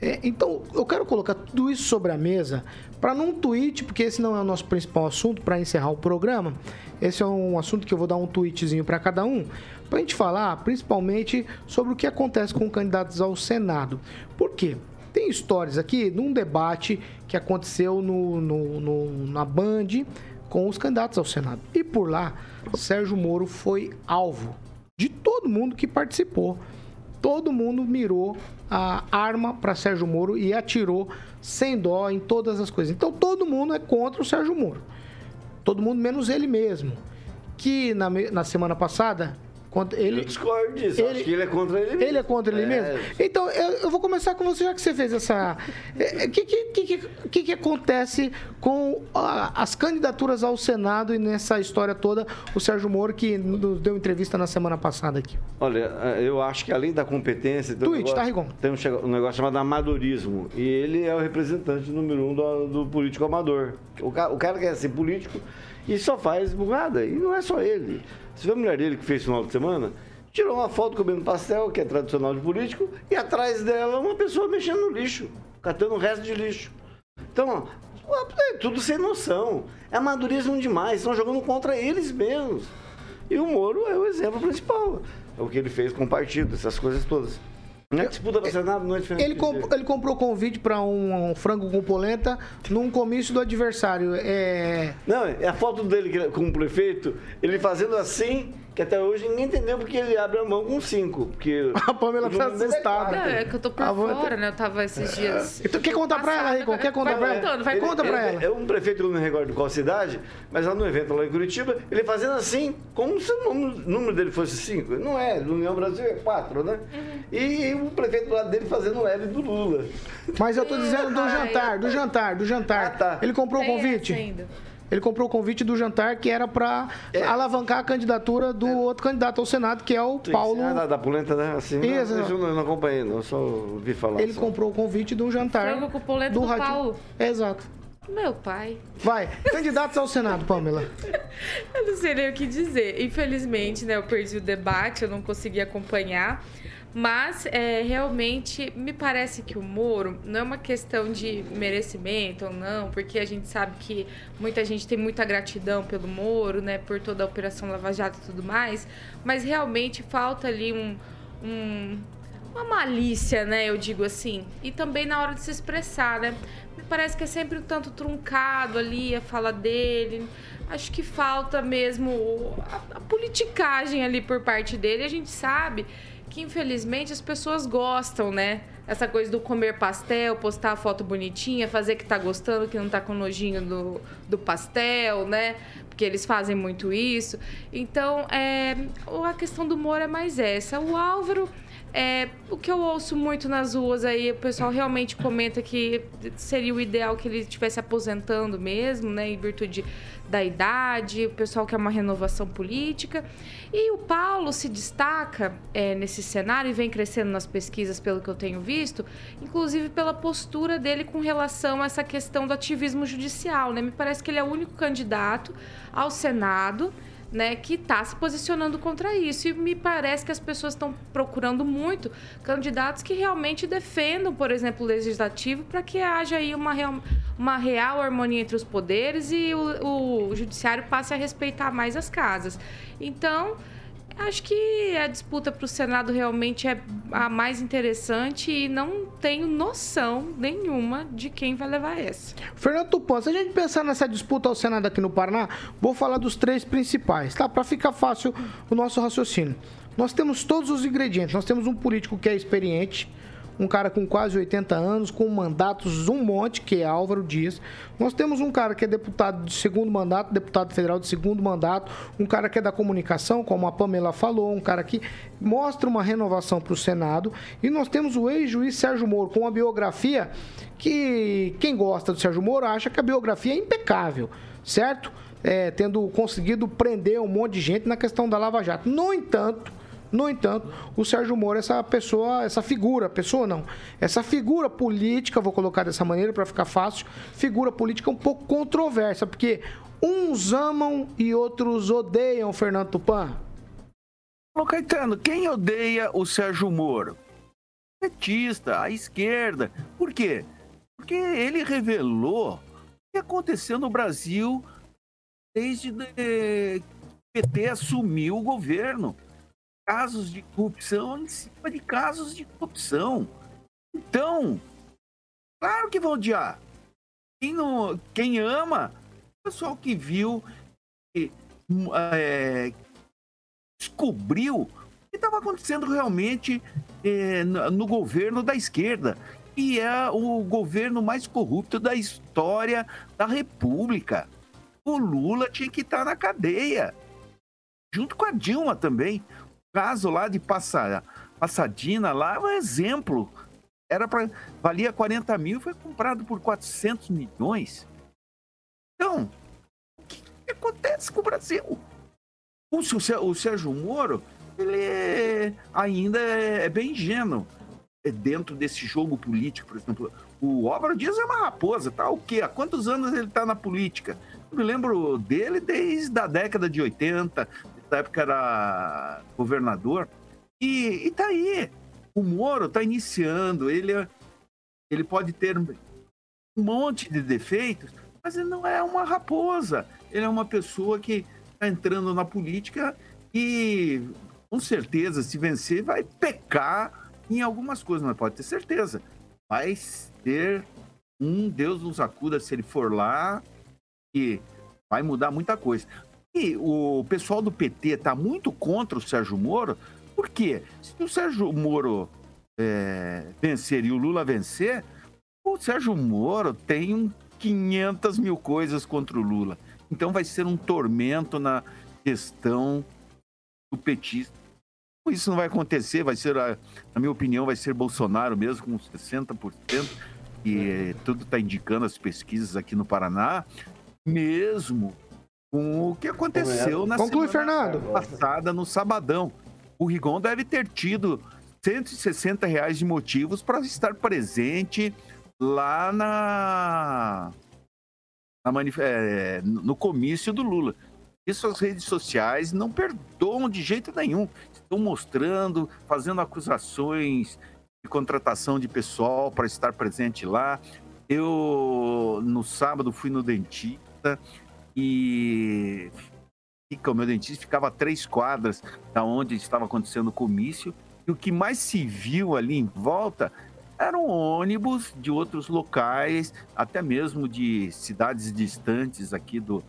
A: É, então, eu quero colocar tudo isso sobre a mesa para num tweet, porque esse não é o nosso principal assunto para encerrar o programa. Esse é um assunto que eu vou dar um tweetzinho para cada um, para a gente falar principalmente sobre o que acontece com candidatos ao Senado. Por quê? Tem histórias aqui num debate que aconteceu no, no- no- na Band com os candidatos ao Senado. E por lá, Sérgio Moro foi alvo de todo mundo que participou todo mundo mirou a arma para Sérgio Moro e atirou sem dó em todas as coisas. Então todo mundo é contra o Sérgio Moro. Todo mundo menos ele mesmo. Que na, na semana passada, quando ele
I: Eu discordo disso.
A: Ele-
I: Acho que ele é contra ele mesmo.
A: ele é contra ele
I: É.
A: mesmo? Então, eu, eu vou começar com você, já que você fez essa. O que, que, que, que, que acontece com ah, as candidaturas ao Senado e nessa história toda, o Sérgio Moro, que nos deu entrevista na semana passada aqui?
I: Olha, eu acho que além da competência. Tem um
A: Tweet,
I: negócio,
A: tá, Rigon?
I: Tem um, um negócio chamado amadorismo. E ele é o representante número um do, do político amador. O, o cara quer ser político e só faz burrada. E não é só ele. Você vê a mulher dele que fez final de semana? Tirou uma foto comendo pastel, que é tradicional de político, e atrás dela uma pessoa mexendo no lixo, catando o resto de lixo. Então, é tudo sem noção. É amadorismo demais, estão jogando contra eles mesmos. E o Moro é o exemplo principal. É o que ele fez com o partido, essas coisas todas. Não é disputa Senado, não é diferente.
A: Ele, comp- ele comprou convite para um, um frango com polenta num comício do adversário. É.
I: Não, é a foto dele que- como prefeito, ele fazendo assim, que até hoje ninguém entendeu porque ele abre a mão com 5. Porque
A: A Pamela tá
I: é
A: assustada.
I: quatro.
D: Não, é que eu tô por
A: vou-
D: fora, né? Eu tava esses dias.
A: Então, quer contar pra ela, Rico? Quer contar
D: vai
A: pra ela?
D: contando, vai
A: Ele-
D: contando.
A: Conta pra
I: É-
A: ela.
I: É um prefeito, eu não me recordo qual cidade, mas lá no evento lá em Curitiba, ele fazendo assim, como se o número, dele fosse 5. Não é, no União Brasil é 4, né?
D: Uhum.
I: E o prefeito do lado dele fazendo o L do Lula.
A: Mas eu tô dizendo do jantar, do jantar, do jantar.
I: Ah, tá.
A: Ele comprou o convite?
D: ainda.
A: Ele comprou o convite do jantar que era pra
I: É.
A: alavancar a candidatura do outro candidato ao Senado, que é o Paulo.
I: Ah, da, da polenta, né? Assim,
A: Isso,
I: não, eu não, acompanhei, não, só ouvi falar.
A: Ele
I: só.
A: comprou o convite de um jantar.
D: Frango com polenta do
A: Ratinho.
D: Paulo.
A: Exato.
D: Meu pai.
A: Vai. Candidatos ao Senado, Pamela.
D: Eu não sei nem o que dizer. Infelizmente, né, eu perdi o debate, eu não consegui acompanhar. Mas é, realmente me parece que o Moro não é uma questão de merecimento ou não, porque a gente sabe que muita gente tem muita gratidão pelo Moro, né, por toda a Operação Lava Jato e tudo mais, mas realmente falta ali um, um- uma malícia, né, eu digo assim, e também na hora de se expressar, né? Me parece que é sempre um tanto truncado ali a fala dele. Acho que falta mesmo a, a politicagem ali por parte dele. A gente sabe que infelizmente as pessoas gostam, né? Essa coisa do comer pastel, postar a foto bonitinha, fazer que tá gostando, que não tá com nojinho do, do pastel, né? Porque eles fazem muito isso. Então, é, a questão do humor é mais essa. O Álvaro, é, o que eu ouço muito nas ruas aí, o pessoal realmente comenta que seria o ideal que ele estivesse aposentando mesmo, né? Em virtude da idade, o pessoal quer uma renovação política. E o Paulo se destaca é, nesse cenário e vem crescendo nas pesquisas, pelo que eu tenho visto, inclusive pela postura dele com relação a essa questão do ativismo judicial. Né? Me parece que ele é o único candidato ao Senado né, que está se posicionando contra isso. E me parece que as pessoas estão procurando muito candidatos que realmente defendam, por exemplo, o legislativo, para que haja aí uma real, uma real harmonia entre os poderes e o, o judiciário passe a respeitar mais as casas. Então, acho que a disputa para o Senado realmente é a mais interessante e não tenho noção nenhuma de quem vai levar essa.
A: Fernando Tupan, se a gente pensar nessa disputa ao Senado aqui no Paraná, vou falar dos três principais, tá? Para ficar fácil o nosso raciocínio. Nós temos todos os ingredientes. Nós temos um político que é experiente, um cara com quase 80 anos, com mandatos um monte, que é Álvaro Dias. Nós temos um cara que é deputado de segundo mandato, deputado federal de segundo mandato, um cara que é da comunicação, como a Pamela falou, um cara que mostra uma renovação para o Senado. E nós temos o ex-juiz Sérgio Moro, com uma biografia que quem gosta do Sérgio Moro acha que a biografia é impecável, certo? É, tendo conseguido prender um monte de gente na questão da Lava Jato. No entanto, no entanto, o Sérgio Moro essa pessoa, essa figura, pessoa não, essa figura política, vou colocar dessa maneira para ficar fácil, figura política um pouco controversa, porque uns amam e outros odeiam Fernando Tupan.
F: Ô Caetano, quem odeia o Sérgio Moro? Petista, a esquerda. Por quê? Porque ele revelou o que aconteceu no Brasil desde que o PT assumiu o governo. Casos de corrupção em cima de casos de corrupção. Então, claro que vão odiar. Quem, não, quem ama, o pessoal que viu, que, é, descobriu o que estava acontecendo realmente é, no, no governo da esquerda, que é o governo mais corrupto da história da República. O Lula tinha que estar na cadeia, junto com a Dilma também. Caso lá de Passa, Passadina lá é um exemplo. Era para valia 40 mil, foi comprado por 400 milhões. Então, o que, que acontece com o Brasil? O, o Sérgio Moro, ele é, ainda é bem ingênuo é dentro desse jogo político, por exemplo. O Álvaro Dias é uma raposa, tá? O quê? Há quantos anos ele tá na política? Eu me lembro dele desde a década de 80, da época era governador. E, e tá aí. O Moro tá iniciando, ele, ele pode ter um monte de defeitos, mas ele não é uma raposa. Ele é uma pessoa que está entrando na política e, com certeza, se vencer, vai pecar em algumas coisas, mas pode ter certeza. Vai ter um Deus nos acuda se ele for lá, e vai mudar muita coisa. O pessoal do PT está muito contra o Sérgio Moro, porque se o Sérgio Moro é, vencer e o Lula vencer, o Sérgio Moro tem um 500 mil coisas contra o Lula. Então vai ser um tormento na gestão do petista. Isso não vai acontecer, vai ser, na minha opinião, vai ser Bolsonaro mesmo, com 60%, e tudo está indicando as pesquisas aqui no Paraná, mesmo com o que aconteceu na
A: Conclui,
F: semana
A: Fernando.
F: passada, no sabadão. O Rigon deve ter tido 160 reais de motivos para estar presente lá na, na é, no comício do Lula. Isso as redes sociais não perdoam de jeito nenhum. Estão mostrando, fazendo acusações de contratação de pessoal para estar presente lá. Eu, no sábado, fui no dentista e o meu dentista ficava a três quadras da onde estava acontecendo o comício. E o que mais se viu ali em volta eram ônibus de outros locais, até mesmo de cidades distantes aqui do,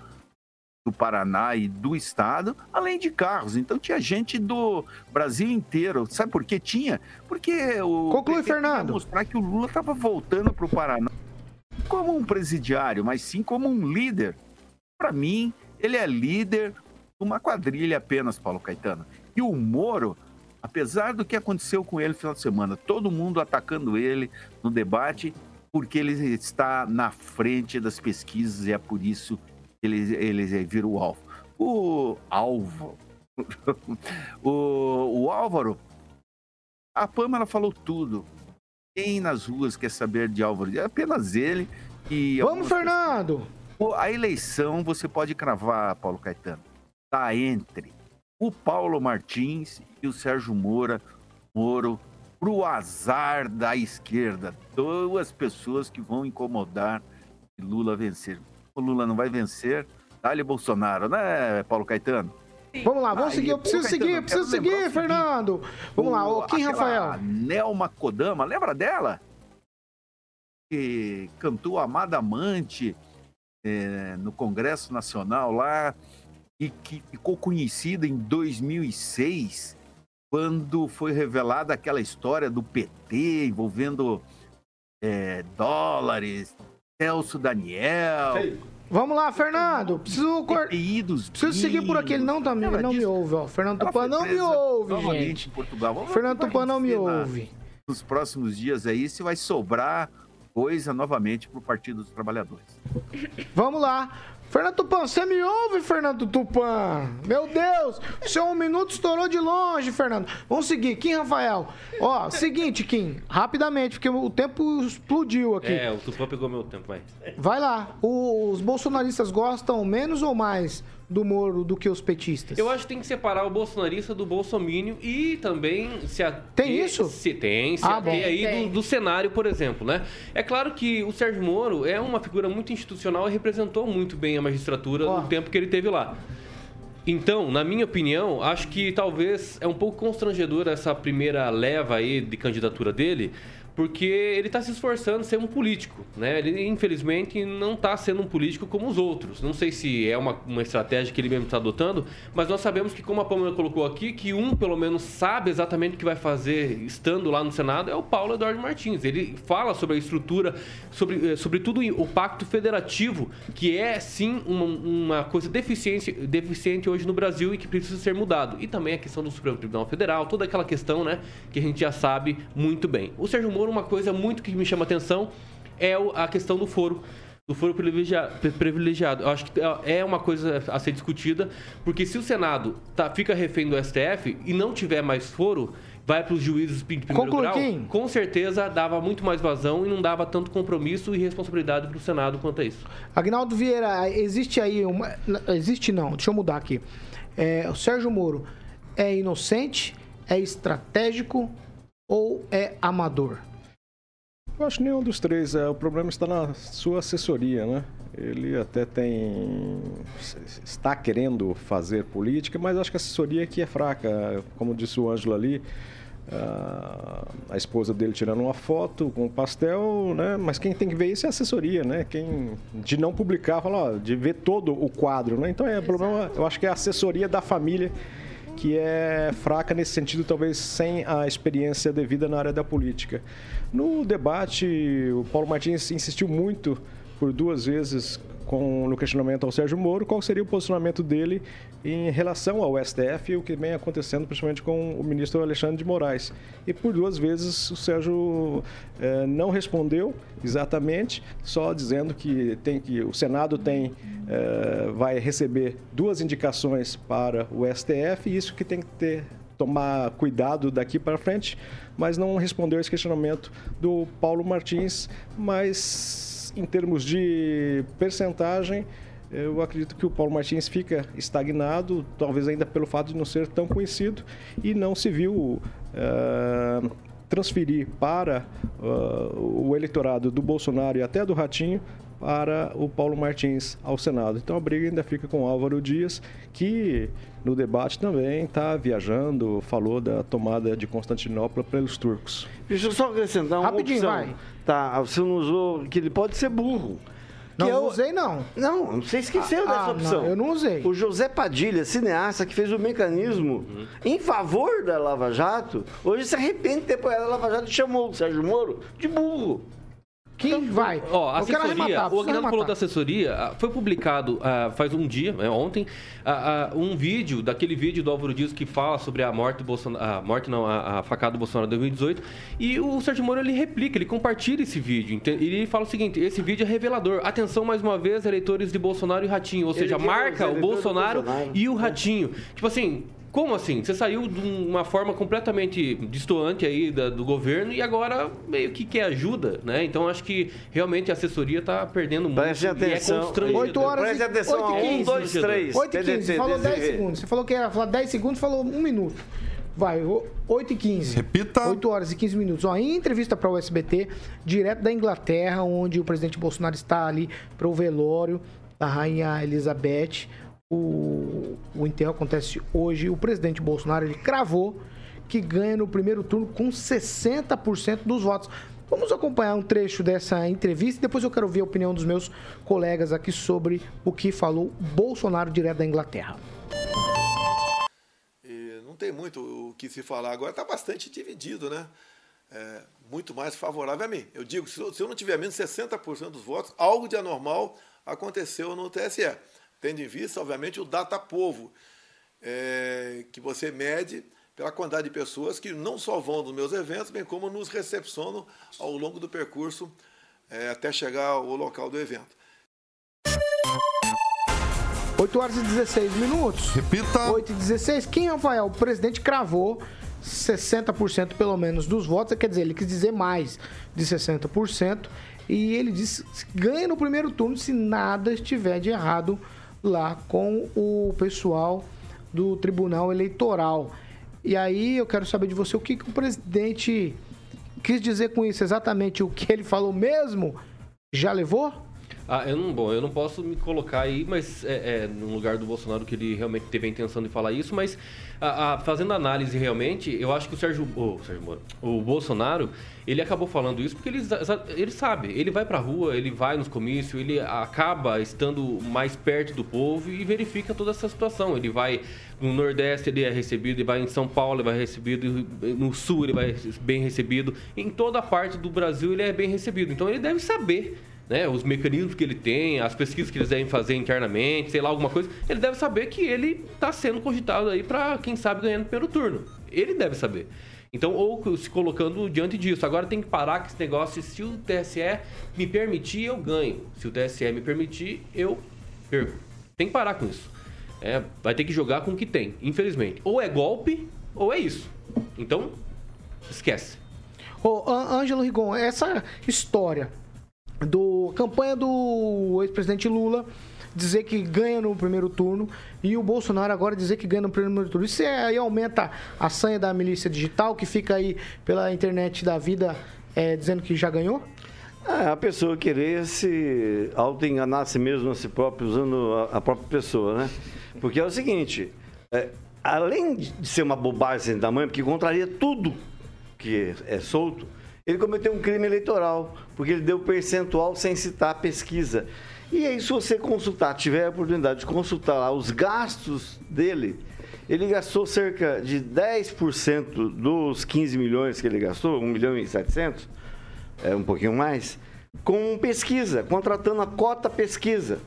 F: do Paraná e do estado, além de carros. Então tinha gente do Brasil inteiro. Sabe por que tinha? Porque o
A: Conclui, Fernando.
F: mostrar que o Lula estava voltando para o Paraná como um presidiário, mas sim como um líder. Para mim, ele é líder de uma quadrilha apenas, Paulo Caetano. E o Moro, apesar do que aconteceu com ele no final de semana, todo mundo atacando ele no debate, porque ele está na frente das pesquisas e é por isso que ele, ele vira o alvo. O alvo. o, o Álvaro, a Pâmela falou tudo. Quem nas ruas quer saber de Álvaro? É apenas ele e.
A: Vamos, Fernando!
F: Pô, A eleição você pode cravar, Paulo Caetano. Tá entre o Paulo Martins e o Sérgio Moura, Moro, pro azar da esquerda. Duas pessoas que vão incomodar se Lula vencer. O Lula não vai vencer, dá-lhe Bolsonaro, né, Paulo Caetano?
A: Vamos lá, vamos
F: Aí,
A: seguir. Eu preciso
F: Caetano,
A: seguir,
F: eu
A: preciso seguir, Fernando. Vamos lá, o Kim Rafael.
F: Nelma Kodama, lembra dela? Que cantou Amada Amante eh, no Congresso Nacional lá e que ficou conhecida em 2006 quando foi revelada aquela história do PT envolvendo eh, dólares, Celso Daniel.
A: Vamos lá, Fernando. Preciso cor...
F: CPI dos
A: Preciso seguir por aqui. Ele não, tá, ele não me ouve, ó. Fernando
F: Ela
A: Tupan não me ouve, gente.
F: em Portugal. Vamos
A: Fernando Tupan não me ouve.
F: nos próximos dias aí se vai sobrar coisa novamente para o Partido dos Trabalhadores.
A: Vamos lá. Fernando Tupan, você me ouve, Fernando Tupan? Meu Deus, o seu um minuto estourou de longe, Fernando. Vamos seguir. Kim Rafael. Ó, seguinte, Kim, rapidamente, porque o tempo explodiu aqui.
H: É, o Tupã pegou meu tempo, vai.
A: Vai lá. O- os bolsonaristas gostam menos ou mais do Moro do que os petistas?
H: Eu acho que tem que separar o bolsonarista do bolsomínio e também se a...
A: Tem isso?
H: Se tem, se
A: Ah,
H: ater aí
D: Tem.
H: do, do cenário, por exemplo, né? É claro que o Sérgio Moro é uma figura muito institucional e representou muito bem a magistratura
A: Ó.
H: no tempo que ele teve lá. Então, na minha opinião, acho que talvez é um pouco constrangedora essa primeira leva aí de candidatura dele, porque ele está se esforçando a ser um político, né? Ele, infelizmente, não está sendo um político como os outros. Não sei se é uma, uma estratégia que ele mesmo está adotando, mas nós sabemos que, como a Pamela colocou aqui, que um, pelo menos, sabe exatamente o que vai fazer estando lá no Senado, é o Paulo Eduardo Martins. Ele fala sobre a estrutura, sobre, eh, sobretudo o pacto federativo, que é, sim, uma, uma coisa deficiente, deficiente hoje no Brasil e que precisa ser mudado. E também a questão do Supremo Tribunal Federal, toda aquela questão, né, que a gente já sabe muito bem. O Sérgio Moro, uma coisa muito que me chama atenção é a questão do foro. Do foro privilegia- privilegiado. Eu acho que é uma coisa a ser discutida, porque se o Senado tá, fica refém do STF e não tiver mais foro, vai para os juízes de primeiro
A: Conclui,
H: grau, com certeza dava muito mais vazão e não dava tanto compromisso e responsabilidade para o Senado quanto a isso.
A: Agnaldo Vieira, existe aí uma. Existe não, deixa eu mudar aqui. É, o Sérgio Moro é inocente, é estratégico ou é amador?
G: Eu acho nenhum dos três. É, o problema está na sua assessoria, né? Ele até tem. está querendo fazer política, mas acho que a assessoria aqui é fraca. Como disse o Ângelo ali, ah, a esposa dele tirando uma foto com um pastel, né? Mas quem tem que ver isso é a assessoria, né? Quem de não publicar, fala, ó, de ver todo o quadro, né? Então é problema, eu acho que é a assessoria da família que é fraca nesse sentido, talvez sem a experiência devida na área da política. No debate, o Paulo Martins insistiu muito por duas vezes com, no questionamento ao Sérgio Moro, qual seria o posicionamento dele em relação ao STF e o que vem acontecendo, principalmente com o ministro Alexandre de Moraes. E por duas vezes o Sérgio eh, não respondeu exatamente, só dizendo que, tem que o Senado tem, eh, vai receber duas indicações para o STF e isso que tem que ter tomar cuidado daqui para frente, mas não respondeu esse questionamento do Paulo Martins, mas em termos de percentagem, eu acredito que o Paulo Martins fica estagnado, talvez ainda pelo fato de não ser tão conhecido e não se viu uh, transferir para uh, o eleitorado do Bolsonaro e até do Ratinho para o Paulo Martins ao Senado. Então a briga ainda fica com Álvaro Dias, que no debate também está viajando, falou da tomada de Constantinopla pelos turcos.
I: Deixa eu só acrescentar uma
A: Rapidinho,
I: opção.
A: vai.
I: Tá, você não usou que ele pode ser burro.
A: Não,
I: Que
A: não
I: eu-
A: usei não.
I: Não, você esqueceu
A: Ah,
I: dessa
A: ah,
I: opção.
A: não, eu não usei.
I: O José Padilha, cineasta, que fez o mecanismo em favor da Lava Jato, hoje se arrepende de ter apoiado a Lava Jato e chamou o Sérgio Moro de burro.
A: Quem vai?
H: Ó, a
A: Eu quero
H: assessoria,
A: arrematar,
H: o Agnaldo falou da assessoria, ah, foi publicado ah, faz um dia, né, ontem, ah, ah, um vídeo, daquele vídeo do Álvaro Dias que fala sobre a morte do Bolsonaro, a morte não, a, a facada do Bolsonaro em 2018, e o Sérgio Moro ele replica, ele compartilha esse vídeo, e ele fala o seguinte, esse vídeo é revelador, atenção mais uma vez, eleitores de Bolsonaro e Ratinho, ou
I: Ele
H: seja, marca o Bolsonaro,
I: Bolsonaro.
H: e o Ratinho. Tipo assim, como assim? Você saiu de uma forma completamente distoante aí da- do governo e agora meio que quer ajuda, né? Então acho que realmente a assessoria tá perdendo muito
I: Preste
H: e
I: atenção.
H: é constrangedor.
A: 8 horas
I: Preste
A: e
I: atenção a
A: 8 e
I: um,
A: 15.
I: dois, três.
A: 8 e 15,
I: TDT,
A: falou 10
I: DZV.
A: segundos. Você falou que ia falar 10 segundos, falou 1 minuto. Vai, o- 8 e 15.
E: Repita.
A: 8 horas e 15 minutos. Ó, em entrevista para o SBT, direto da Inglaterra, onde o presidente Bolsonaro está ali para o velório da rainha Elizabeth. O, o enterro acontece hoje. O presidente Bolsonaro ele cravou que ganha no primeiro turno com 60% dos votos. Vamos acompanhar um trecho dessa entrevista e depois eu quero ouvir a opinião dos meus colegas aqui sobre o que falou Bolsonaro direto da Inglaterra.
L: E não tem muito o que se falar agora, está bastante dividido, né? É, muito mais favorável a mim. Eu digo, se eu, se eu não tiver menos de 60% dos votos, algo de anormal aconteceu no TSE. Tendo em vista, obviamente, o data povo, é, que você mede pela quantidade de pessoas que não só vão nos meus eventos, bem como nos recepcionam ao longo do percurso é, até chegar ao local do evento.
A: 8 horas e 16 minutos.
E: Repita.
A: 8 e 16. Quem, Rafael? O presidente cravou 60% pelo menos dos votos. Quer dizer, ele quis dizer mais de 60%. E ele disse que ganha no primeiro turno se nada estiver de errado lá com o pessoal do Tribunal Eleitoral. E aí eu quero saber de você o que, que o presidente quis dizer com isso. Exatamente o que ele falou mesmo? Já levou?
H: Ah, eu não, bom, eu não posso me colocar aí, mas é, é, no lugar do Bolsonaro que ele realmente teve a intenção de falar isso, mas a- a- fazendo análise realmente, eu acho que o Sérgio, o Sérgio Moro, o Bolsonaro, ele acabou falando isso porque ele, ele sabe, ele vai pra rua, ele vai nos comícios, ele acaba estando mais perto do povo e verifica toda essa situação. Ele vai no Nordeste, ele é recebido, ele vai em São Paulo, ele vai recebido, no Sul ele vai bem recebido, em toda parte do Brasil ele é bem recebido. Então ele deve saber né, os mecanismos que ele tem, as pesquisas que eles devem fazer internamente, sei lá, alguma coisa, ele deve saber que ele está sendo cogitado aí para quem sabe ganhar no primeiro turno. Ele deve saber. Então, ou se colocando diante disso. Agora tem que parar com esse negócio. Se o TSE me permitir, eu ganho. Se o TSE me permitir, eu perco. Tem que parar com isso. É, vai ter que jogar com o que tem, infelizmente. Ou é golpe, ou é isso. Então, esquece.
A: Ô, Ân- Ângelo Rigon, essa história do campanha do ex-presidente Lula dizer que ganha no primeiro turno e o Bolsonaro agora dizer que ganha no primeiro turno. Isso é- aí aumenta a sanha da milícia digital que fica aí pela internet da vida é, dizendo que já ganhou?
I: É, a pessoa querer se auto-enganar si mesmo, a si próprio, usando a, a própria pessoa, né? Porque é o seguinte, é, além de ser uma bobagem da mãe, porque contraria tudo que é solto, ele cometeu um crime eleitoral, porque ele deu percentual sem citar a pesquisa. E aí, se você consultar, tiver a oportunidade de consultar lá os gastos dele, ele gastou cerca de 10% dos 15 milhões que ele gastou, 1 milhão e 700, é um pouquinho mais, com pesquisa, contratando a cota pesquisa.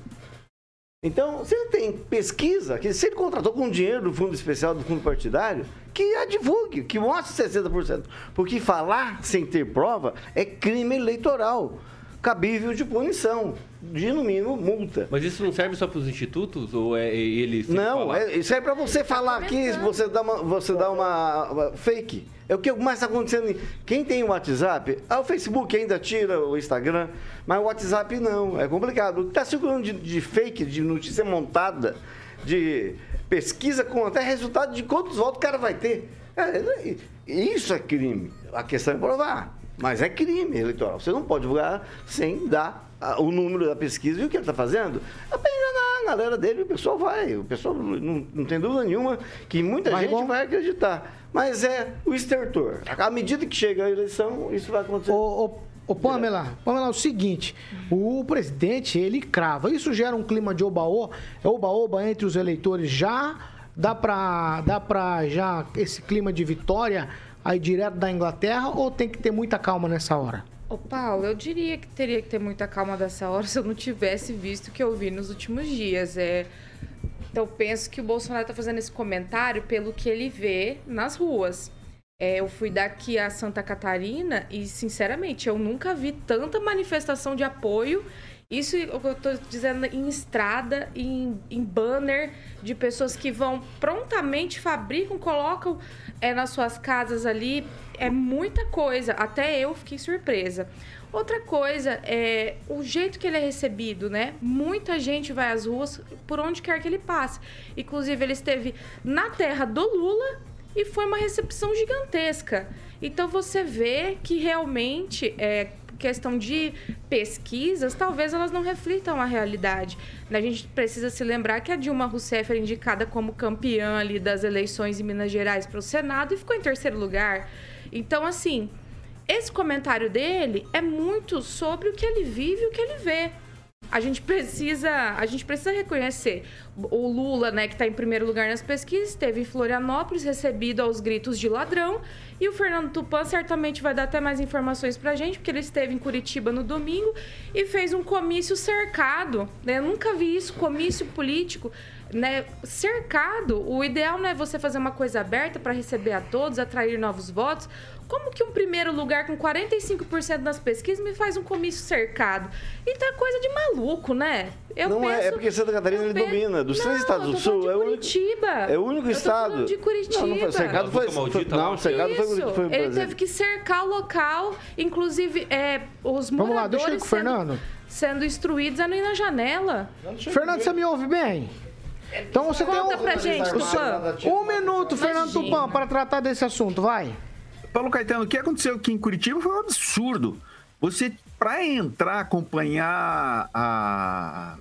I: Então, se ele tem pesquisa, que se ele contratou com dinheiro do fundo especial, do fundo partidário, que a divulgue, que mostre 60%. Porque falar sem ter prova é crime eleitoral, cabível de punição, de no mínimo multa.
H: Mas isso não serve só para os institutos ou é ele?
I: Não, é, isso é para você falar aqui, você dá uma, você dá uma, uma fake. É o que mais está acontecendo. Quem tem o WhatsApp, ah, o Facebook ainda tira o Instagram, mas o WhatsApp não. É complicado. O que está circulando de, de fake, de notícia montada, de pesquisa com até resultado de quantos votos o cara vai ter. É, isso é crime. A questão é provar. Mas é crime eleitoral. Você não pode divulgar sem dar o número da pesquisa e o que ele está fazendo. Apenas na galera dele, o pessoal vai. O pessoal não, não tem dúvida nenhuma que muita Mas gente bom. vai acreditar. Mas é o estertor. À medida que chega a eleição, isso vai acontecer.
A: Ô, ô Pamela, Pamela, é o seguinte, o presidente, ele crava. Isso gera um clima de oba-oba, é oba-oba entre os eleitores já? Dá pra, dá pra já esse clima de vitória aí direto da Inglaterra ou tem que ter muita calma nessa hora?
D: Ô Paulo, eu diria que teria que ter muita calma dessa hora se eu não tivesse visto o que eu vi nos últimos dias. É então, penso que o Bolsonaro está fazendo esse comentário pelo que ele vê nas ruas. É, eu fui daqui a Santa Catarina e, sinceramente, eu nunca vi tanta manifestação de apoio. Isso eu estou dizendo em estrada, em, em banner de pessoas que vão prontamente, fabricam, colocam é, nas suas casas ali. É muita coisa. Até eu fiquei surpresa. Outra coisa é o jeito que ele é recebido, né? Muita gente vai às ruas por onde quer que ele passe. Inclusive, ele esteve na terra do Lula e foi uma recepção gigantesca. Então você vê que realmente é questão de pesquisas, talvez elas não reflitam a realidade. A gente precisa se lembrar que a Dilma Rousseff era indicada como campeã ali das eleições em Minas Gerais para o Senado e ficou em terceiro lugar. Então, assim, esse comentário dele é muito sobre o que ele vive e o que ele vê. A gente precisa, a gente precisa reconhecer. O Lula, né, que está em primeiro lugar nas pesquisas, esteve em Florianópolis, recebido aos gritos de ladrão, e o Fernando Tupan certamente vai dar até mais informações para a gente, porque ele esteve em Curitiba no domingo e fez um comício cercado, né? Eu nunca vi isso, comício político né, cercado. O ideal não é você fazer uma coisa aberta para receber a todos, atrair novos votos. Como que um primeiro lugar com 45% das pesquisas me faz um comício cercado? Então é coisa de maluco, né?
I: Eu não penso, é, é porque Santa Catarina ele domina. Dos não, três estados do sul, é o único. É o único estado.
D: de Curitiba. Não, não foi,
I: cercado foi, foi, não, cercado foi,
D: foi, foi Ele teve que cercar o local, inclusive é, os
A: Vamos
D: lá,
A: deixa eu ir com o Fernando.
D: Sendo instruídos a não ir na janela.
A: Fernando, você me ouve bem? Então você
D: Conta
A: tem
D: um, pra gente, Tupã.
A: Um minuto, Fernando Tupan, para tratar desse assunto, vai.
F: Paulo Caetano, o que aconteceu aqui em Curitiba foi um absurdo. Você, para entrar, acompanhar a,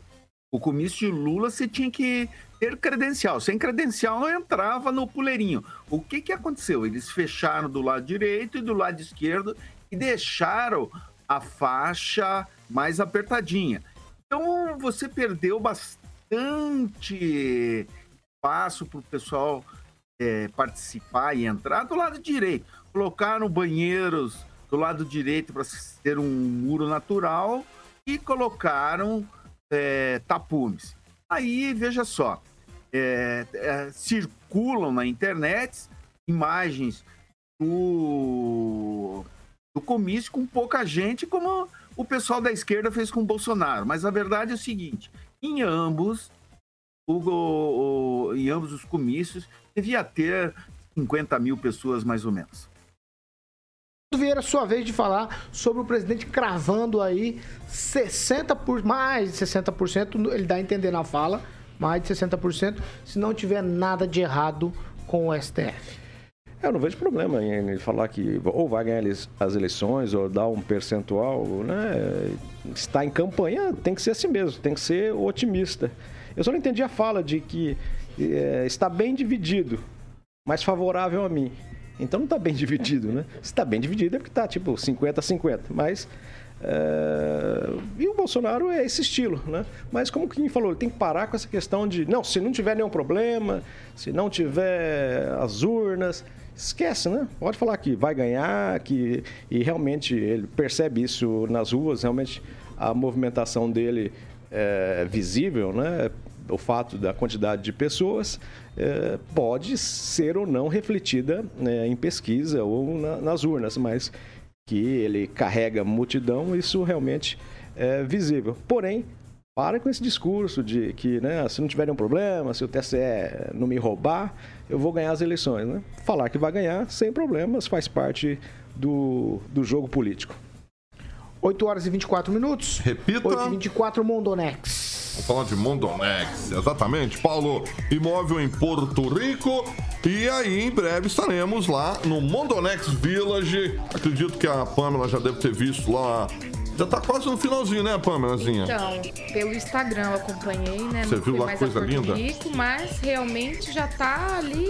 F: o comício de Lula, você tinha que ter credencial. Sem credencial não entrava no puleirinho. O que, que aconteceu? Eles fecharam do lado direito e do lado esquerdo e deixaram a faixa mais apertadinha. Então você perdeu bastante espaço para o pessoal é, participar e entrar do lado direito colocaram banheiros do lado direito para ter um muro natural e colocaram é, tapumes. Aí, veja só, é, é, circulam na internet imagens do, do comício com pouca gente, como o pessoal da esquerda fez com o Bolsonaro. Mas a verdade é o seguinte: em ambos, o, o, em ambos os comícios, devia ter 50 mil pessoas mais ou menos.
A: Vieira, sua vez de falar sobre o presidente cravando aí 60%, por, mais de 60%, ele dá a entender na fala, mais de 60%, se não tiver nada de errado com o STF.
G: Eu não vejo problema em falar que ou vai ganhar as eleições ou dar um percentual, né? Está em campanha, tem que ser assim mesmo, tem que ser otimista. Eu só não entendi a fala de que é, está bem dividido, mas favorável a mim. Então não está bem dividido, né? Se está bem dividido é porque está tipo 50 a 50. Mas. É... E o Bolsonaro é esse estilo, né? Mas como o Kim falou, ele tem que parar com essa questão de não, se não tiver nenhum problema, se não tiver as urnas, esquece, né? Pode falar que vai ganhar, que e realmente ele percebe isso nas ruas, realmente a movimentação dele é visível, né? O fato da quantidade de pessoas é, pode ser ou não refletida né, em pesquisa ou na, nas urnas, mas que ele carrega multidão, isso realmente é visível. Porém, para com esse discurso de que, né, se não tiver nenhum problema, se o TSE não me roubar, eu vou ganhar as eleições. Né? Falar que vai ganhar sem problemas faz parte do, do jogo político.
A: 8 horas e 24 minutos.
E: Repita.
A: 8 e 24 Mondonex.
E: Vamos falar de Mondonex, exatamente. Paulo, imóvel em Porto Rico. E aí, em breve, estaremos lá no Mondonex Village. Acredito que a Pamela já deve ter visto lá. Já tá quase no finalzinho, né, Pamelazinha?
D: Então, pelo Instagram eu acompanhei, né?
E: Você viu lá coisa linda?
D: Rico, mas realmente já tá ali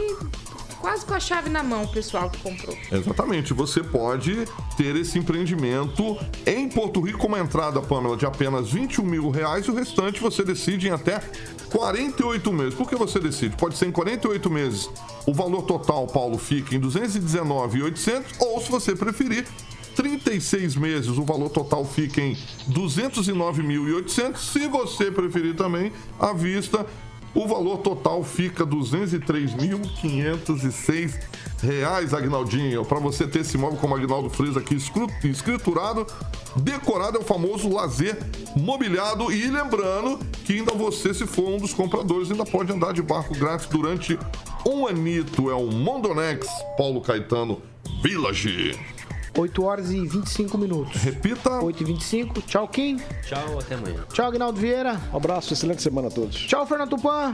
D: quase com a chave na mão, o pessoal que comprou.
E: Exatamente, você pode ter esse empreendimento em Porto Rico com uma entrada, Pamela, de apenas 21 mil reais e o restante você decide em até 48 meses. Por que você decide? Pode ser em 48 meses. O valor total, Paulo, fica em 219,800 ou, se você preferir, 36 meses, o valor total fica em 209.800. Se você preferir também, à vista, o valor total fica 203.506 reais, Agnaldinho. Para você ter esse imóvel como Agnaldo Frias aqui escriturado, decorado é o famoso lazer mobiliado. E lembrando que ainda você, se for um dos compradores, ainda pode andar de barco grátis durante um anito. É o Mondonex Paulo Caetano Village.
A: 8 horas e 25 minutos.
E: Repita.
A: 8 e 25. Tchau, Kim.
H: Tchau, até amanhã.
A: Tchau, Agnaldo Vieira.
G: Um abraço, excelente semana a todos.
A: Tchau, Fernando Tupan.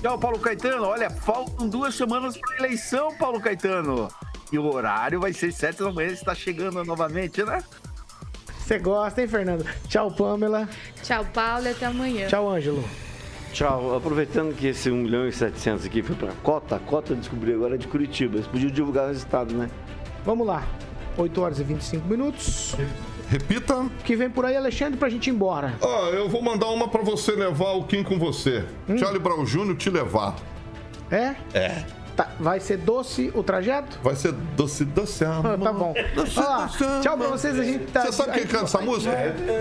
F: Tchau, Paulo Caetano. Olha, faltam duas semanas para eleição, Paulo Caetano. E o horário vai ser sete da manhã, está chegando novamente, né?
A: Você gosta, hein, Fernando? Tchau, Pamela.
D: Tchau, Paulo, e até amanhã.
A: Tchau, Ângelo.
I: Tchau. Aproveitando que esse 1 milhão e 700 aqui foi para cota, a cota eu descobri agora é de Curitiba. Eles podiam divulgar o resultado, né?
A: Vamos lá. 8 horas e 25 minutos.
E: Repita.
A: O que vem por aí, Alexandre, pra gente ir embora?
E: Ó, eu vou mandar uma pra você levar o Kim com você. Charlie Brown Jr. te levar.
A: É?
E: É.
A: Tá, vai ser doce o trajeto?
E: Vai ser doce, doce amor.
A: Ah, tá bom.
E: Doce,
A: lá,
E: doce amor.
A: tchau pra vocês, a gente tá-
E: Você sabe quem canta essa música?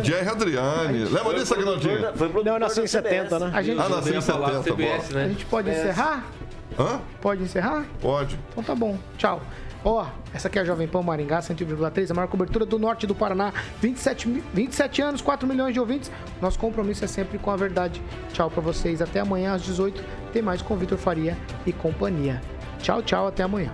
E: Jerry Adriane. Lembra disso, Aguinaldinho?
G: Não, eu nasci em 70, né?
A: A gente,
E: Ah, nasceu em 70,
H: CBS,
E: bola.
A: a
H: né?
A: gente pode encerrar?
E: Hã?
A: Pode encerrar?
E: Pode.
A: Então tá bom. Tchau. Ó, essa aqui é a Jovem Pan Maringá, 101,3, a maior cobertura do norte do Paraná. 27, mi- 27 anos, 4 milhões de ouvintes. Nosso compromisso é sempre com a verdade. Tchau pra vocês. Até amanhã às 18. Tem mais com Vitor Faria e companhia. Tchau, tchau. Até amanhã.